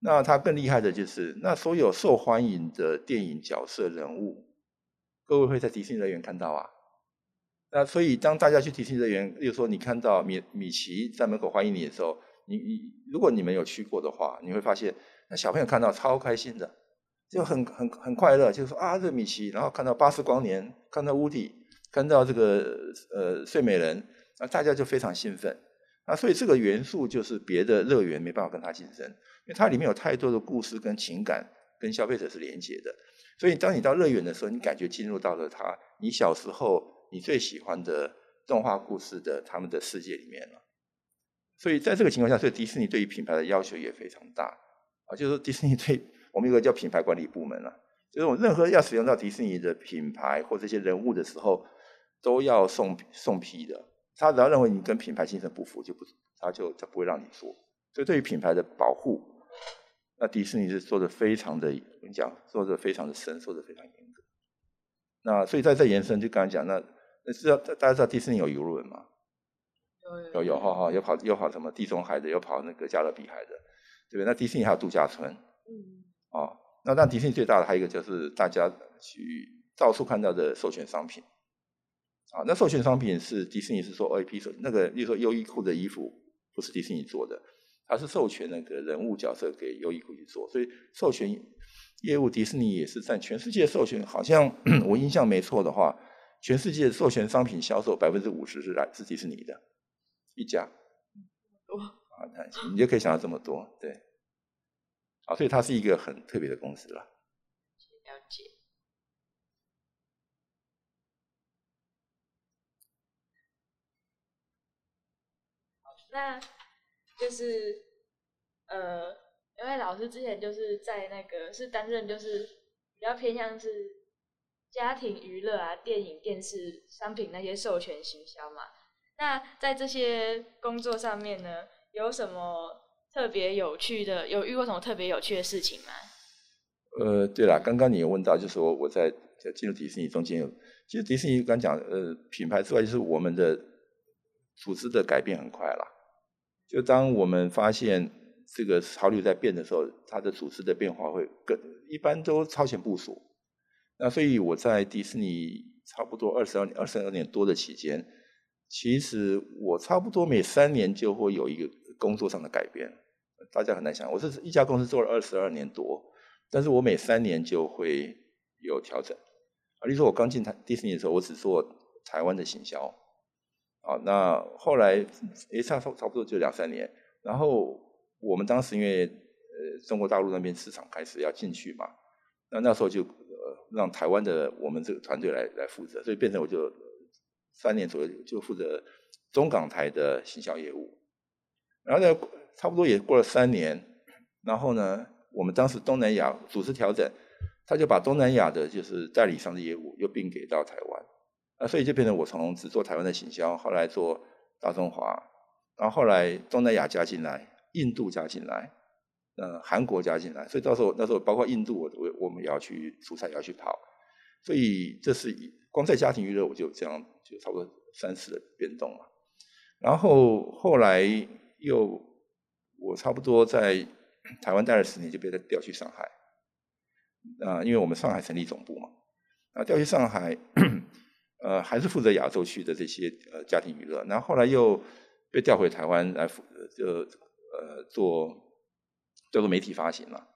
那它更厉害的就是，那所有受欢迎的电影角色人物，各位会在迪士尼乐园看到啊。那所以，当大家去迪士尼乐园，例如说你看到米米奇在门口欢迎你的时候，你你如果你们有去过的话，你会发现，那小朋友看到超开心的。就很很很快乐，就是说啊，这个米奇，然后看到巴斯光年，看到乌迪，看到这个呃睡美人，啊，大家就非常兴奋啊。所以这个元素就是别的乐园没办法跟它竞争，因为它里面有太多的故事跟情感跟消费者是连接的。所以当你到乐园的时候，你感觉进入到了它你小时候你最喜欢的动画故事的他们的世界里面了。所以在这个情况下，所以迪士尼对于品牌的要求也非常大啊，就是迪士尼对。我们有个叫品牌管理部门啊，就是我任何要使用到迪士尼的品牌或这些人物的时候，都要送送批的。他只要认为你跟品牌精神不符，就不他就他不会让你做。所以对于品牌的保护，那迪士尼是做的非常的，我跟你讲，做的非常的深，做的非常严格。那所以在这延伸，就刚才讲，那那知道大家知道迪士尼有游轮吗？有有哈哈，有跑有跑什么地中海的，有跑那个加勒比海的，对不对？那迪士尼还有度假村，嗯。哦，那但迪士尼最大的还有一个就是大家去到处看到的授权商品，啊，那授权商品是迪士尼是说 IP 授那个，例如说优衣库的衣服不是迪士尼做的，它是授权那个人物角色给优衣库去做，所以授权业务迪士尼也是占全世界授权，好像 *clears throat* 我印象没错的话，全世界授权商品销售百分之五十是来自迪士尼的一家，啊，你就可以想到这么多，对，啊，所以它是一个很特别的公司了。了解。那就是呃，因为老师之前就是在那个是担任就是比较偏向是家庭娱乐啊、电影、电视、商品那些授权行销嘛。那在这些工作上面呢，有什么特别有趣的？有遇过什么特别有趣的事情吗？呃，对了，刚刚你有问到，就是说我在进入迪士尼中间有，其实迪士尼刚讲呃品牌之外，就是我们的组织的改变很快了。就当我们发现这个潮流在变的时候，它的组织的变化会更一般都超前部署。那所以我在迪士尼差不多二十二年、二十二年多的期间，其实我差不多每三年就会有一个工作上的改变。大家很难想，我是一家公司做了二十二年多，但是我每三年就会有调整。啊，例如说我刚进台迪士尼的时候，我只做台湾的行销。啊，那后来诶差差不多就两三年，然后我们当时因为呃中国大陆那边市场开始要进去嘛，那那时候就呃让台湾的我们这个团队来来负责，所以变成我就三年左右就负责中港台的行销业务，然后呢差不多也过了三年，然后呢我们当时东南亚组织调整，他就把东南亚的就是代理商的业务又并给到台湾。啊，所以就变成我从只做台湾的行销，后来做大中华，然后后来东南亚加进来，印度加进来，呃，韩国加进来，所以到时候那时候包括印度，我我我们也要去出差，也要去跑，所以这是光在家庭娱乐我就这样就差不多三次的变动嘛。然后后来又我差不多在台湾待了十年，就被他调去上海，啊，因为我们上海成立总部嘛，啊，调去上海。呃，还是负责亚洲区的这些呃家庭娱乐，然后后来又被调回台湾来负责，就呃做叫做媒体发行了。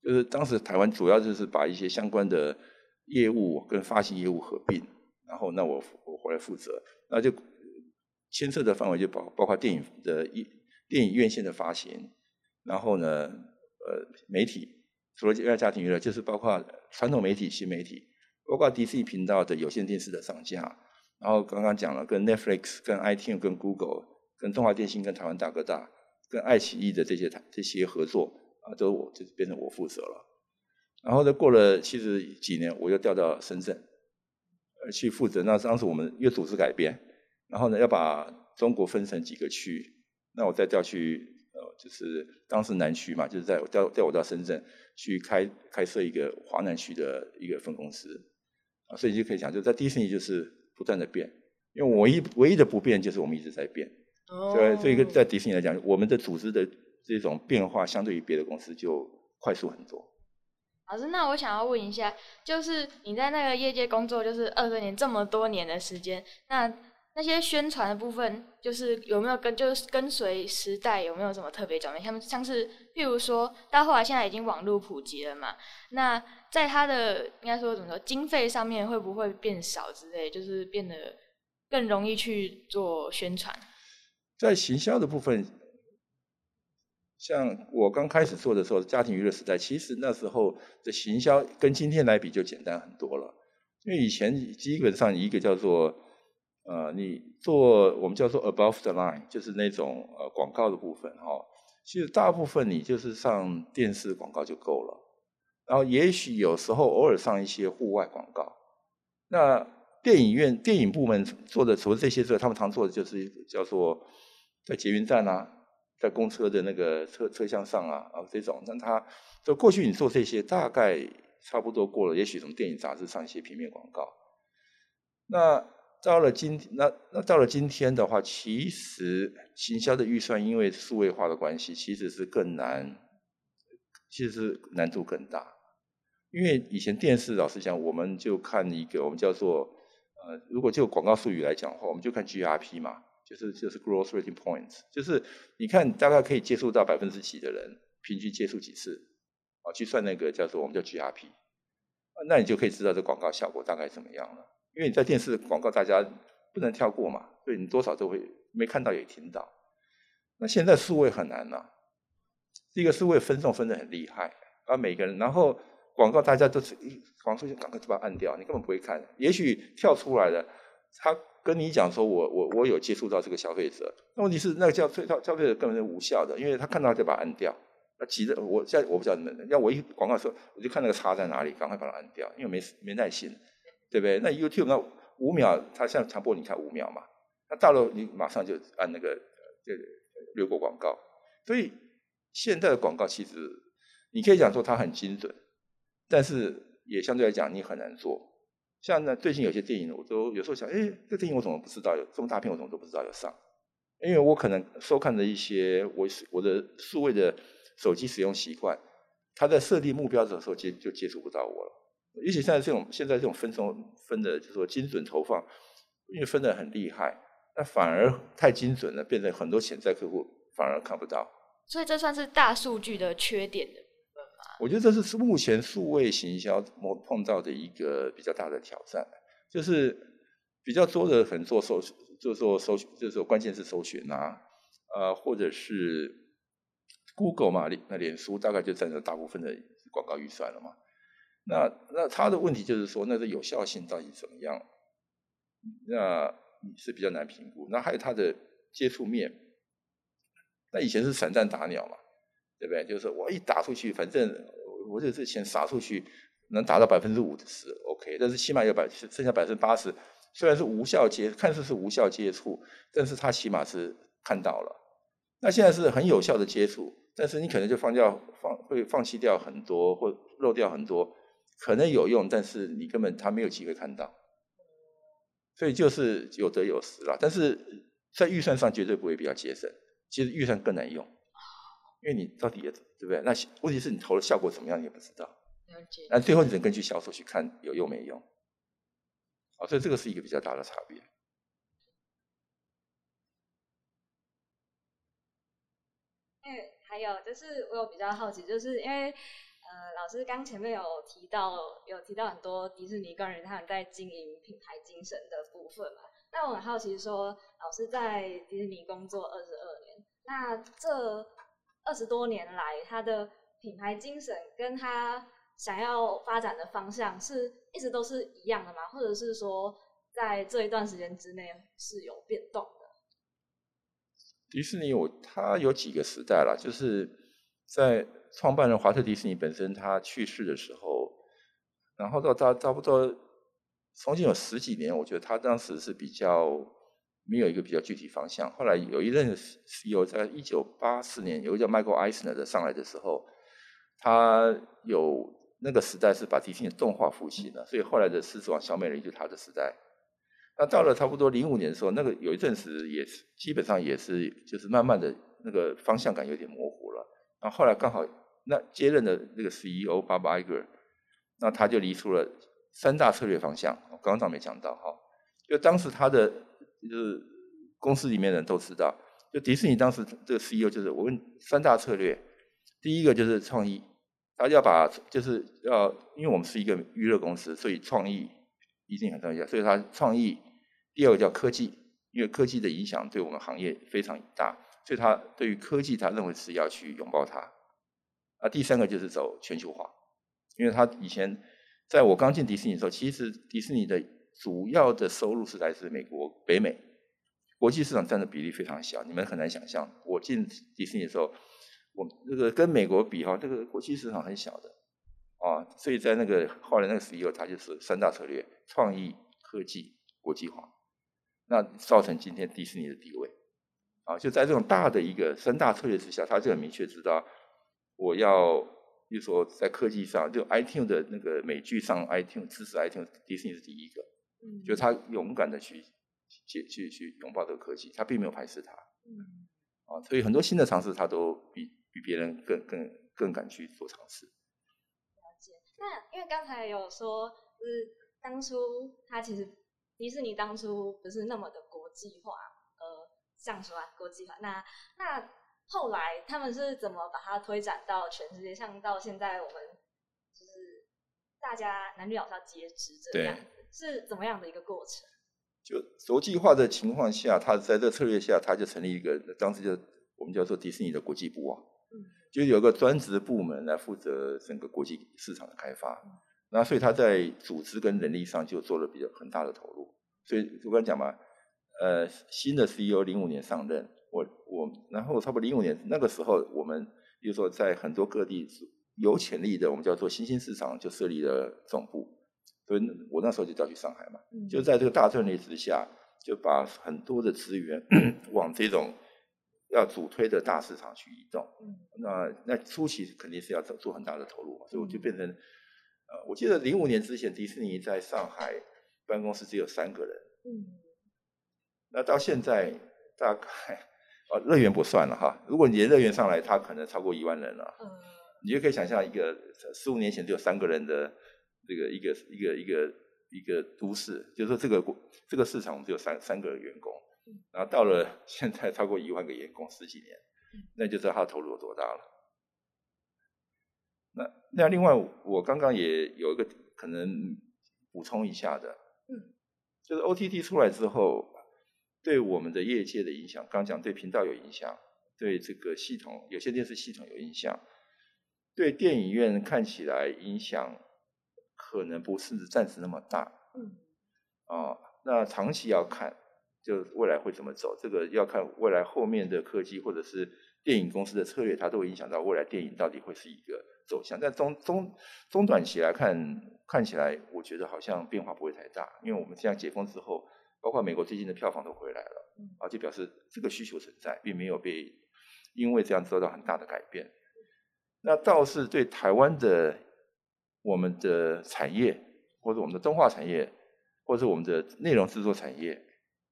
就是当时台湾主要就是把一些相关的业务跟发行业务合并，然后那我我回来负责，那就牵涉的范围就包包括电影的一电影院线的发行，然后呢呃媒体除了家庭娱乐，就是包括传统媒体、新媒体。包括 DC 频道的有线电视的上架，然后刚刚讲了跟 Netflix、跟 iTunes、跟 Google、跟中华电信、跟台湾大哥大、跟爱奇艺的这些这些合作啊，都我就变成我负责了。然后呢，过了其实几年，我又调到深圳，呃，去负责。那当时我们又组织改变，然后呢，要把中国分成几个区，那我再调去呃，就是当时南区嘛，就是在调调我到深圳去开开设一个华南区的一个分公司。啊，所以就可以讲，就在迪士尼就是不断的变，因为唯一唯一的不变就是我们一直在变。哦。所以，所以在迪士尼来讲，我们的组织的这种变化，相对于别的公司就快速很多。老师，那我想要问一下，就是你在那个业界工作，就是二十年这么多年的时间，那那些宣传的部分，就是有没有跟就是跟随时代，有没有什么特别转变？像像是譬如说到后来现在已经网络普及了嘛，那在它的应该说怎么说经费上面会不会变少之类，就是变得更容易去做宣传？在行销的部分，像我刚开始做的时候，家庭娱乐时代，其实那时候的行销跟今天来比就简单很多了，因为以前基本上一个叫做。呃，你做我们叫做 above the line，就是那种呃广告的部分哈、其实大部分你就是上电视广告就够了，然后也许有时候偶尔上一些户外广告。那电影院电影部门做的除了这些之外，他们常做的就是叫做在捷运站啊，在公车的那个车车厢上啊啊这种。那他就过去你做这些大概差不多过了，也许从电影杂志上一些平面广告。那到了今那那到了今天的话，其实行销的预算因为数位化的关系，其实是更难，其实是难度更大。因为以前电视老实讲，我们就看一个我们叫做呃，如果就广告术语来讲的话，我们就看 GRP 嘛，就是就是 Growth Rating Points，就是你看大概可以接触到百分之几的人，平均接触几次啊，去算那个叫做我们叫 GRP，那你就可以知道这广告效果大概怎么样了。因为你在电视广告大家不能跳过嘛，所以你多少都会没看到也听到。那现在数位很难了，第一个数位分众分得很厉害，啊每个人，然后广告大家都是一广告就赶快就把它按掉，你根本不会看。也许跳出来的，他跟你讲说我我我有接触到这个消费者，那问题是那个叫消消费者根本是无效的，因为他看到就把它按掉。那急着我现在我不知道你们，要我一广告的时候，我就看那个叉在哪里，赶快把它按掉，因为没没耐心，对不对？那 YouTube 那五秒，它现在强迫你看五秒嘛，那到了你马上就按那个就略过广告，所以现在的广告其实你可以讲说它很精准，但是也相对来讲你很难做。像那最近有些电影，我都有时候想，哎，这电影我怎么不知道有这么大片，我怎么都不知道有上？因为我可能收看的一些我我的数位的。手机使用习惯，他在设定目标的时候接就接触不到我了。尤其现在这种现在这种分送分的，就是说精准投放，因为分的很厉害，那反而太精准了，变成很多潜在客户反而看不到。所以这算是大数据的缺点的部分吗？我觉得这是目前数位行销碰到的一个比较大的挑战，就是比较多的很做搜，就是说搜，就是说关键是搜寻啊，呃，或者是。Google 嘛，那脸书大概就占了大部分的广告预算了嘛。那那他的问题就是说，那个有效性到底怎么样？那你是比较难评估。那还有它的接触面，那以前是散弹打鸟嘛，对不对？就是我一打出去，反正我这这钱撒出去能达到百分之五十 OK，但是起码有百剩下百分之八十，虽然是无效接，看似是无效接触，但是他起码是看到了。那现在是很有效的接触。但是你可能就放掉放会放弃掉很多或漏掉很多，可能有用，但是你根本他没有机会看到，所以就是有得有失啦。但是在预算上绝对不会比较节省，其实预算更难用，因为你到底也对不对？那问题是你投的效果怎么样你也不知道，那最后你只能根据销售去看有用没用，啊，所以这个是一个比较大的差别。还有就是，我有比较好奇，就是因为呃，老师刚前面有提到，有提到很多迪士尼官员他们在经营品牌精神的部分嘛。那我很好奇说，老师在迪士尼工作二十二年，那这二十多年来，他的品牌精神跟他想要发展的方向是一直都是一样的吗？或者是说，在这一段时间之内是有变动的？迪士尼有它有几个时代了，就是在创办人华特迪士尼本身他去世的时候，然后到差差不多从近有十几年，我觉得他当时是比较没有一个比较具体方向。后来有一任 CEO 在一九八四年，有一个叫 Michael Eisner 的上来的时候，他有那个时代是把迪士尼动画复兴了，所以后来的狮子王、小美人鱼就是他的时代。那到了差不多零五年的时候，那个有一阵子也是基本上也是就是慢慢的那个方向感有点模糊了。然后后来刚好那接任的那个 CEO Bob Iger，那他就提出了三大策略方向。我刚刚没讲到哈，就当时他的就是公司里面的人都知道，就迪士尼当时这个 CEO 就是我问三大策略，第一个就是创意，他要把就是要因为我们是一个娱乐公司，所以创意。一定很重要，所以他创意。第二个叫科技，因为科技的影响对我们行业非常大，所以他对于科技，他认为是要去拥抱它。啊，第三个就是走全球化，因为他以前在我刚进迪士尼的时候，其实迪士尼的主要的收入是来自美国、北美，国际市场占的比例非常小，你们很难想象。我进迪士尼的时候，我那个跟美国比哈，这个国际市场很小的。啊，所以在那个后来那个 CEO，他就是三大策略：创意、科技、国际化，那造成今天迪士尼的地位。啊，就在这种大的一个三大策略之下，他就很明确知道，我要，比如说在科技上，就 iTunes 的那个美剧上 iTunes 支持 iTunes，迪士尼是第一个，嗯，就他勇敢的去去去去拥抱这个科技，他并没有排斥它，嗯，啊，所以很多新的尝试，他都比比别人更更更敢去做尝试。了解那因为刚才有说，就是当初他其实迪士尼当初不是那么的国际化，呃，这样说啊，国际化。那那后来他们是怎么把它推展到全世界？像到现在我们就是大家男女老少皆知这样子。是怎么样的一个过程？就国际化的情况下，他在这个策略下，他就成立一个当时就我们叫做迪士尼的国际部啊，嗯，就有个专职部门来负责整个国际市场的开发，嗯、那所以他在组织跟人力上就做了比较很大的投入。所以我刚才讲嘛，呃，新的 CEO 零五年上任，我我然后差不多零五年那个时候，我们比如说在很多各地有潜力的，我们叫做新兴市场就设立了总部。所以我那时候就调去上海嘛，嗯、就在这个大战略之下，就把很多的资源 *clears throat* 往这种要主推的大市场去移动。嗯、那那初期肯定是要做做很大的投入，所以我就变成，呃，我记得零五年之前迪士尼在上海办公室只有三个人。嗯。那到现在大概啊，乐园不算了哈，如果你连乐园上来，它可能超过一万人了。嗯。你就可以想象一个十五年前只有三个人的。这个一个一个一个一个都市，就是说这个这个市场我们只有三三个员工，然后到了现在超过一万个员工十几年，那就知道他投入有多大了。那那另外我刚刚也有一个可能补充一下的，嗯，就是 OTT 出来之后，对我们的业界的影响，刚刚讲对频道有影响，对这个系统有线电视系统有影响，对电影院看起来影响。可能不是暂时那么大，嗯，啊，那长期要看，就未来会怎么走，这个要看未来后面的科技或者是电影公司的策略，它都会影响到未来电影到底会是一个走向。但中中中短期来看，看起来我觉得好像变化不会太大，因为我们现在解封之后，包括美国最近的票房都回来了，而且表示这个需求存在，并没有被因为这样受到很大的改变。那倒是对台湾的。我们的产业，或者我们的动画产业，或者我们的内容制作产业，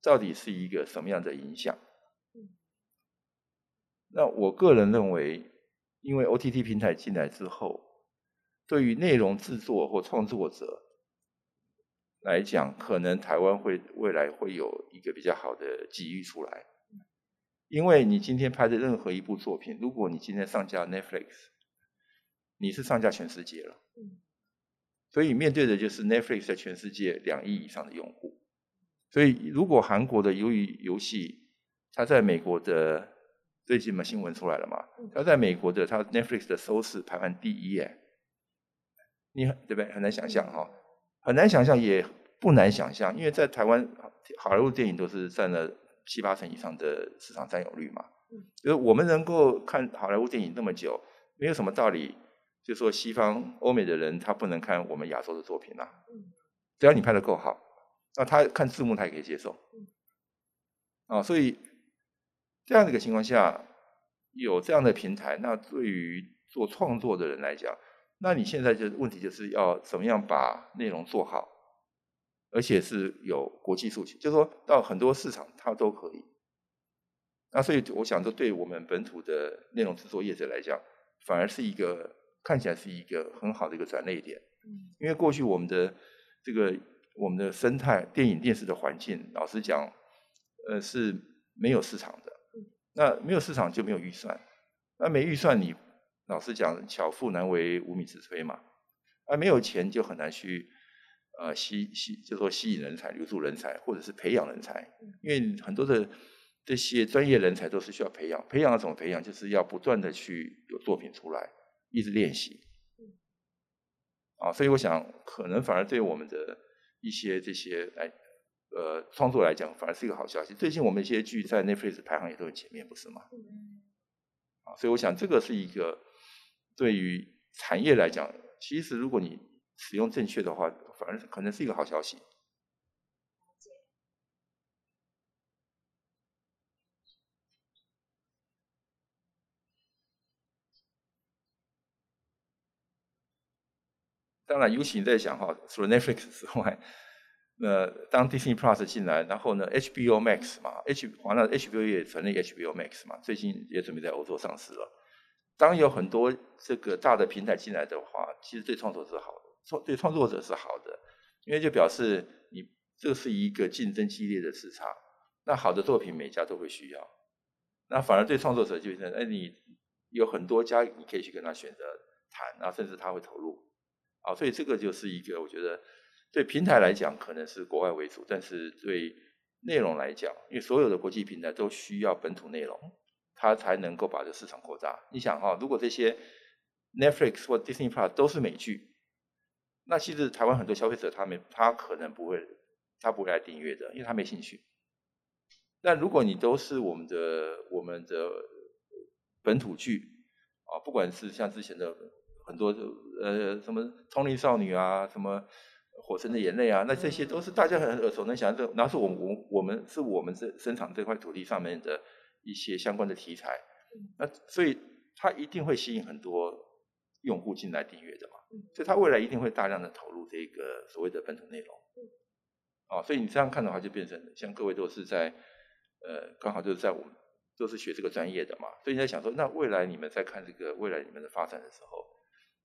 到底是一个什么样的影响？那我个人认为，因为 OTT 平台进来之后，对于内容制作或创作者来讲，可能台湾会未来会有一个比较好的机遇出来。因为你今天拍的任何一部作品，如果你今天上架 Netflix。你是上架全世界了，所以面对的就是 Netflix 在全世界两亿以上的用户。所以如果韩国的鱿鱼游戏，它在美国的最近嘛新闻出来了嘛，它在美国的它 Netflix 的收视排行第一耶，你对不对？很难想象哈，很难想象也不难想象，因为在台湾好莱坞电影都是占了七八成以上的市场占有率嘛，就是我们能够看好莱坞电影那么久，没有什么道理。就说西方欧美的人他不能看我们亚洲的作品呐、啊，只要你拍的够好，那他看字幕他也可以接受，啊，所以这样的一个情况下，有这样的平台，那对于做创作的人来讲，那你现在就问题就是要怎么样把内容做好，而且是有国际诉求，就是说到很多市场它都可以，那所以我想说，对我们本土的内容制作业者来讲，反而是一个。看起来是一个很好的一个转捩点，因为过去我们的这个我们的生态电影电视的环境，老实讲，呃是没有市场的，那没有市场就没有预算，那没预算你老实讲，巧妇难为无米之炊嘛，啊没有钱就很难去呃吸吸，就说吸引人才、留住人才，或者是培养人才，因为很多的这些专业人才都是需要培养，培养要怎么培养？就是要不断的去有作品出来。一直练习，啊，所以我想，可能反而对我们的一些这些来，呃，创作来讲，反而是一个好消息。最近我们一些剧在 Netflix 排行也都很前面，不是吗？啊，所以我想，这个是一个对于产业来讲，其实如果你使用正确的话，反而可能是一个好消息。当然，尤其你在想哈，除了 Netflix 之外，那当 Disney Plus 进来，然后呢，HBO Max 嘛，H 完了 HBO 也成立 HBO Max 嘛，最近也准备在欧洲上市了。当有很多这个大的平台进来的话，其实对创作者好，创对创作者是好的，因为就表示你这是一个竞争激烈的市场，那好的作品每家都会需要，那反而对创作者就是，哎，你有很多家你可以去跟他选择谈，然后甚至他会投入。啊，所以这个就是一个我觉得对平台来讲可能是国外为主，但是对内容来讲，因为所有的国际平台都需要本土内容，它才能够把这市场扩大。你想哈，如果这些 Netflix 或 Disney Plus 都是美剧，那其实台湾很多消费者他们他可能不会，他不会来订阅的，因为他没兴趣。那如果你都是我们的我们的本土剧啊，不管是像之前的很多呃什么《通灵少女》啊，什么《火神的眼泪》啊，那这些都是大家很耳熟能详的，然后是我们我我们是我们这生产这块土地上面的一些相关的题材，那所以它一定会吸引很多用户进来订阅的嘛，所以它未来一定会大量的投入这个所谓的本土内容，啊，所以你这样看的话，就变成像各位都是在。呃，刚好就是在我们都是学这个专业的嘛，所以你在想说，那未来你们在看这个未来你们的发展的时候，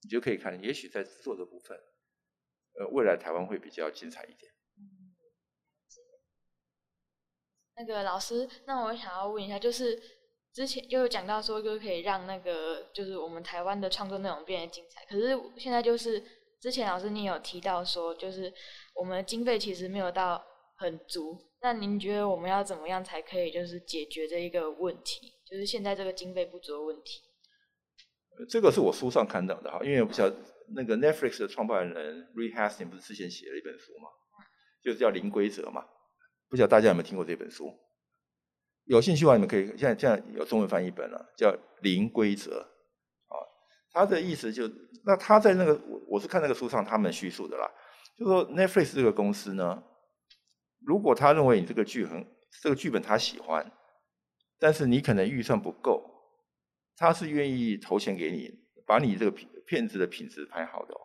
你就可以看，也许在制作的部分，呃，未来台湾会比较精彩一点。嗯，那个老师，那我想要问一下，就是之前就有讲到说，就可以让那个就是我们台湾的创作内容变得精彩，可是现在就是之前老师你有提到说，就是我们的经费其实没有到很足。那您觉得我们要怎么样才可以就是解决这一个问题？就是现在这个经费不足的问题。这个是我书上看到的哈，因为我不晓得那个 Netflix 的创办人 Reed Hastings 不是之前写了一本书吗，就是叫《零规则》嘛，不晓得大家有没有听过这本书？有兴趣的话，你们可以现在现在有中文翻译本了，叫《零规则》啊。他的意思就那他在那个我我是看那个书上他们叙述的啦，就说 Netflix 这个公司呢。如果他认为你这个剧很，这个剧本他喜欢，但是你可能预算不够，他是愿意投钱给你，把你这个片片子的品质拍好的哦。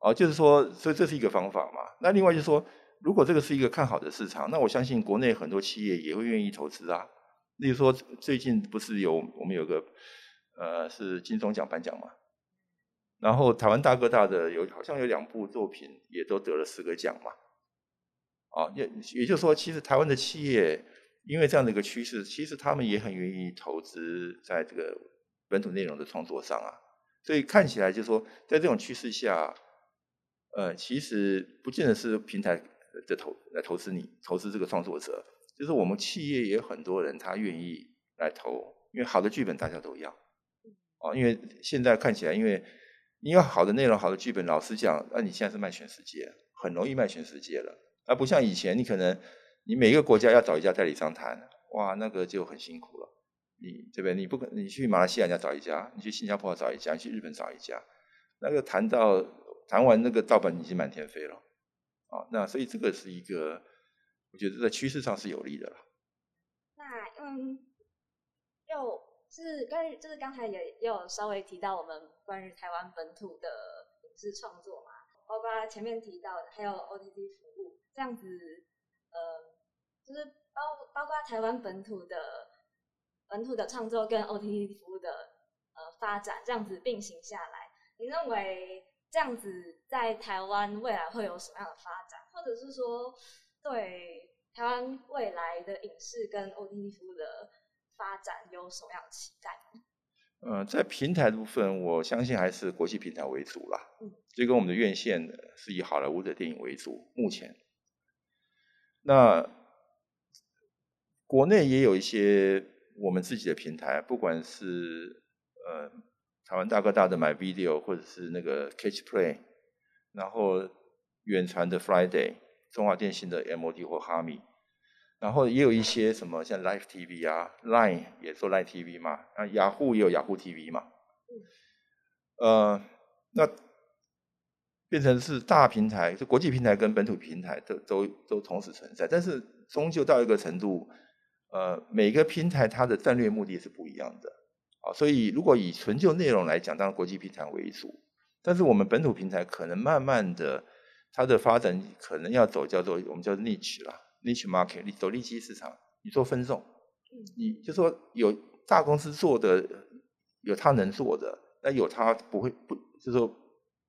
哦，就是说，所以这是一个方法嘛。那另外就是说，如果这个是一个看好的市场，那我相信国内很多企业也会愿意投资啊。例如说，最近不是有我们有个呃是金钟奖颁奖嘛，然后台湾大哥大的有好像有两部作品也都得了十个奖嘛。啊，也也就是说，其实台湾的企业因为这样的一个趋势，其实他们也很愿意投资在这个本土内容的创作上啊。所以看起来就是说，在这种趋势下，呃，其实不见得是平台的投来投资你，投资这个创作者，就是我们企业也有很多人他愿意来投，因为好的剧本大家都要。啊，因为现在看起来，因为你有好的内容、好的剧本，老实讲，那你现在是卖全世界，很容易卖全世界了。而不像以前，你可能你每一个国家要找一家代理商谈，哇，那个就很辛苦了。你这边你不可，你去马来西亚要找一家，你去新加坡找一家，你去日本找一家，那个谈到谈完那个盗版已经满天飞了。哦，那所以这个是一个，我觉得在趋势上是有利的了。那嗯，就是关于就是刚才也也有稍微提到我们关于台湾本土的影视创作嘛，包括前面提到的还有 OTT 服务。这样子，呃，就是包包括台湾本土的本土的创作跟 OTT 服务的呃发展，这样子并行下来，你认为这样子在台湾未来会有什么样的发展，或者是说对台湾未来的影视跟 OTT 服务的发展有什么样的期待呢？呃，在平台的部分，我相信还是国际平台为主啦，嗯，就跟我们的院线是以好莱坞的电影为主，目前。那国内也有一些我们自己的平台，不管是呃台湾大哥大的 MyVideo，或者是那个 Catch Play，然后远传的 Friday，中华电信的 MOD 或哈米，然后也有一些什么像 Live TV 啊，Line 也做 Live TV 嘛，啊雅虎也有雅虎 TV 嘛，呃那。变成是大平台，就国际平台跟本土平台都都都同时存在，但是终究到一个程度，呃，每个平台它的战略目的是不一样的啊。所以如果以纯就内容来讲，当然国际平台为主，但是我们本土平台可能慢慢的它的发展可能要走叫做我们叫 niche 啦，niche market，你走利基市场，你做分众，你就说有大公司做的，有他能做的，那有他不会不就是说。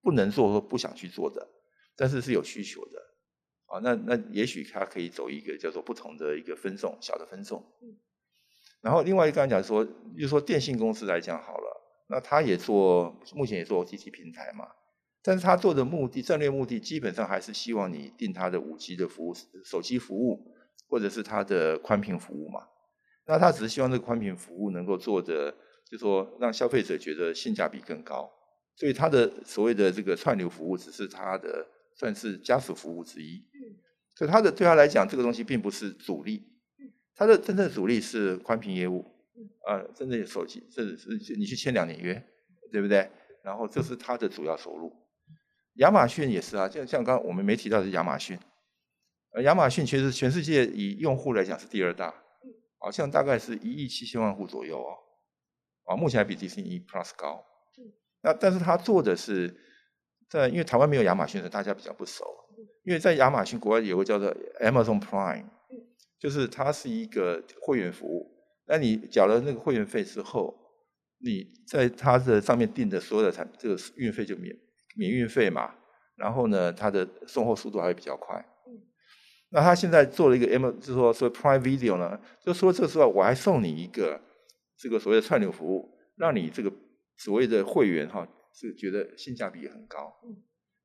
不能做或不想去做的，但是是有需求的，啊，那那也许他可以走一个叫做不同的一个分众，小的分众。然后另外一个刚才讲说，就说电信公司来讲好了，那他也做，目前也做 OTT 平台嘛，但是他做的目的战略目的基本上还是希望你订他的五 G 的服务、手机服务，或者是他的宽频服务嘛。那他只是希望这个宽频服务能够做的，就说让消费者觉得性价比更高。所以他的所谓的这个串流服务只是他的算是家属服务之一。所以他的对他来讲，这个东西并不是主力。他的真正主力是宽频业务。啊，真正的手机，这是你去签两年约，对不对？然后这是它的主要收入。亚马逊也是啊，就像刚刚我们没提到的亚马逊，呃，亚马逊其实全世界以用户来讲是第二大，好像大概是一亿七千万户左右哦，啊，目前还比迪士尼 Plus 高。那但是他做的是在，因为台湾没有亚马逊的，大家比较不熟，因为在亚马逊国外有个叫做 Amazon Prime，就是它是一个会员服务。那你缴了那个会员费之后，你在它的上面订的所有的产，这个运费就免免运费嘛。然后呢，它的送货速度还会比较快。那他现在做了一个 M，就是说说 Prime Video 呢，就说这个时候我还送你一个这个所谓的串流服务，让你这个所谓的会员哈是觉得性价比也很高，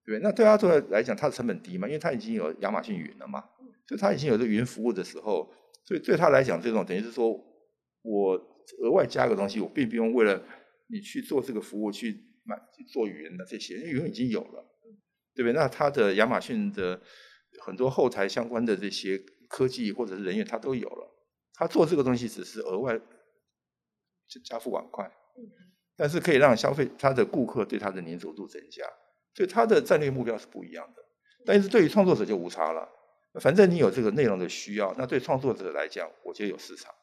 对，那对他做来讲，他的成本低嘛，因为他已经有亚马逊云了嘛，所以他已经有这个云服务的时候，所以对他来讲，这种等于是说。我额外加个东西，我并不用为了你去做这个服务去买去做云的这些，因为云已经有了，对不对？那他的亚马逊的很多后台相关的这些科技或者是人员，他都有了。他做这个东西只是额外就加付碗筷，但是可以让消费他的顾客对他的粘着度增加，所以他的战略目标是不一样的。但是对于创作者就无差了，反正你有这个内容的需要，那对创作者来讲，我觉得有市场。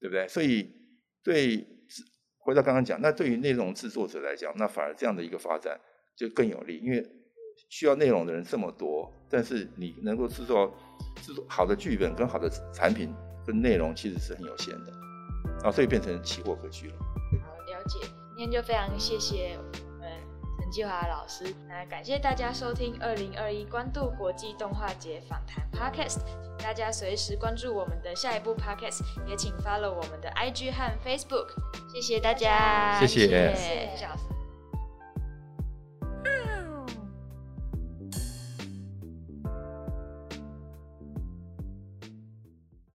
对不对？所以对，回到刚刚讲，那对于内容制作者来讲，那反而这样的一个发展就更有利，因为需要内容的人这么多，但是你能够制作制作好的剧本跟好的产品跟内容其实是很有限的，啊，所以变成奇货可居了。好，了解。今天就非常谢谢我们陈纪华老师，那感谢大家收听二零二一关渡国际动画节访谈 Podcast。大家随时关注我们的下一部 podcast，也请 follow 我们的 IG 和 Facebook。谢谢大家，谢谢。谢谢。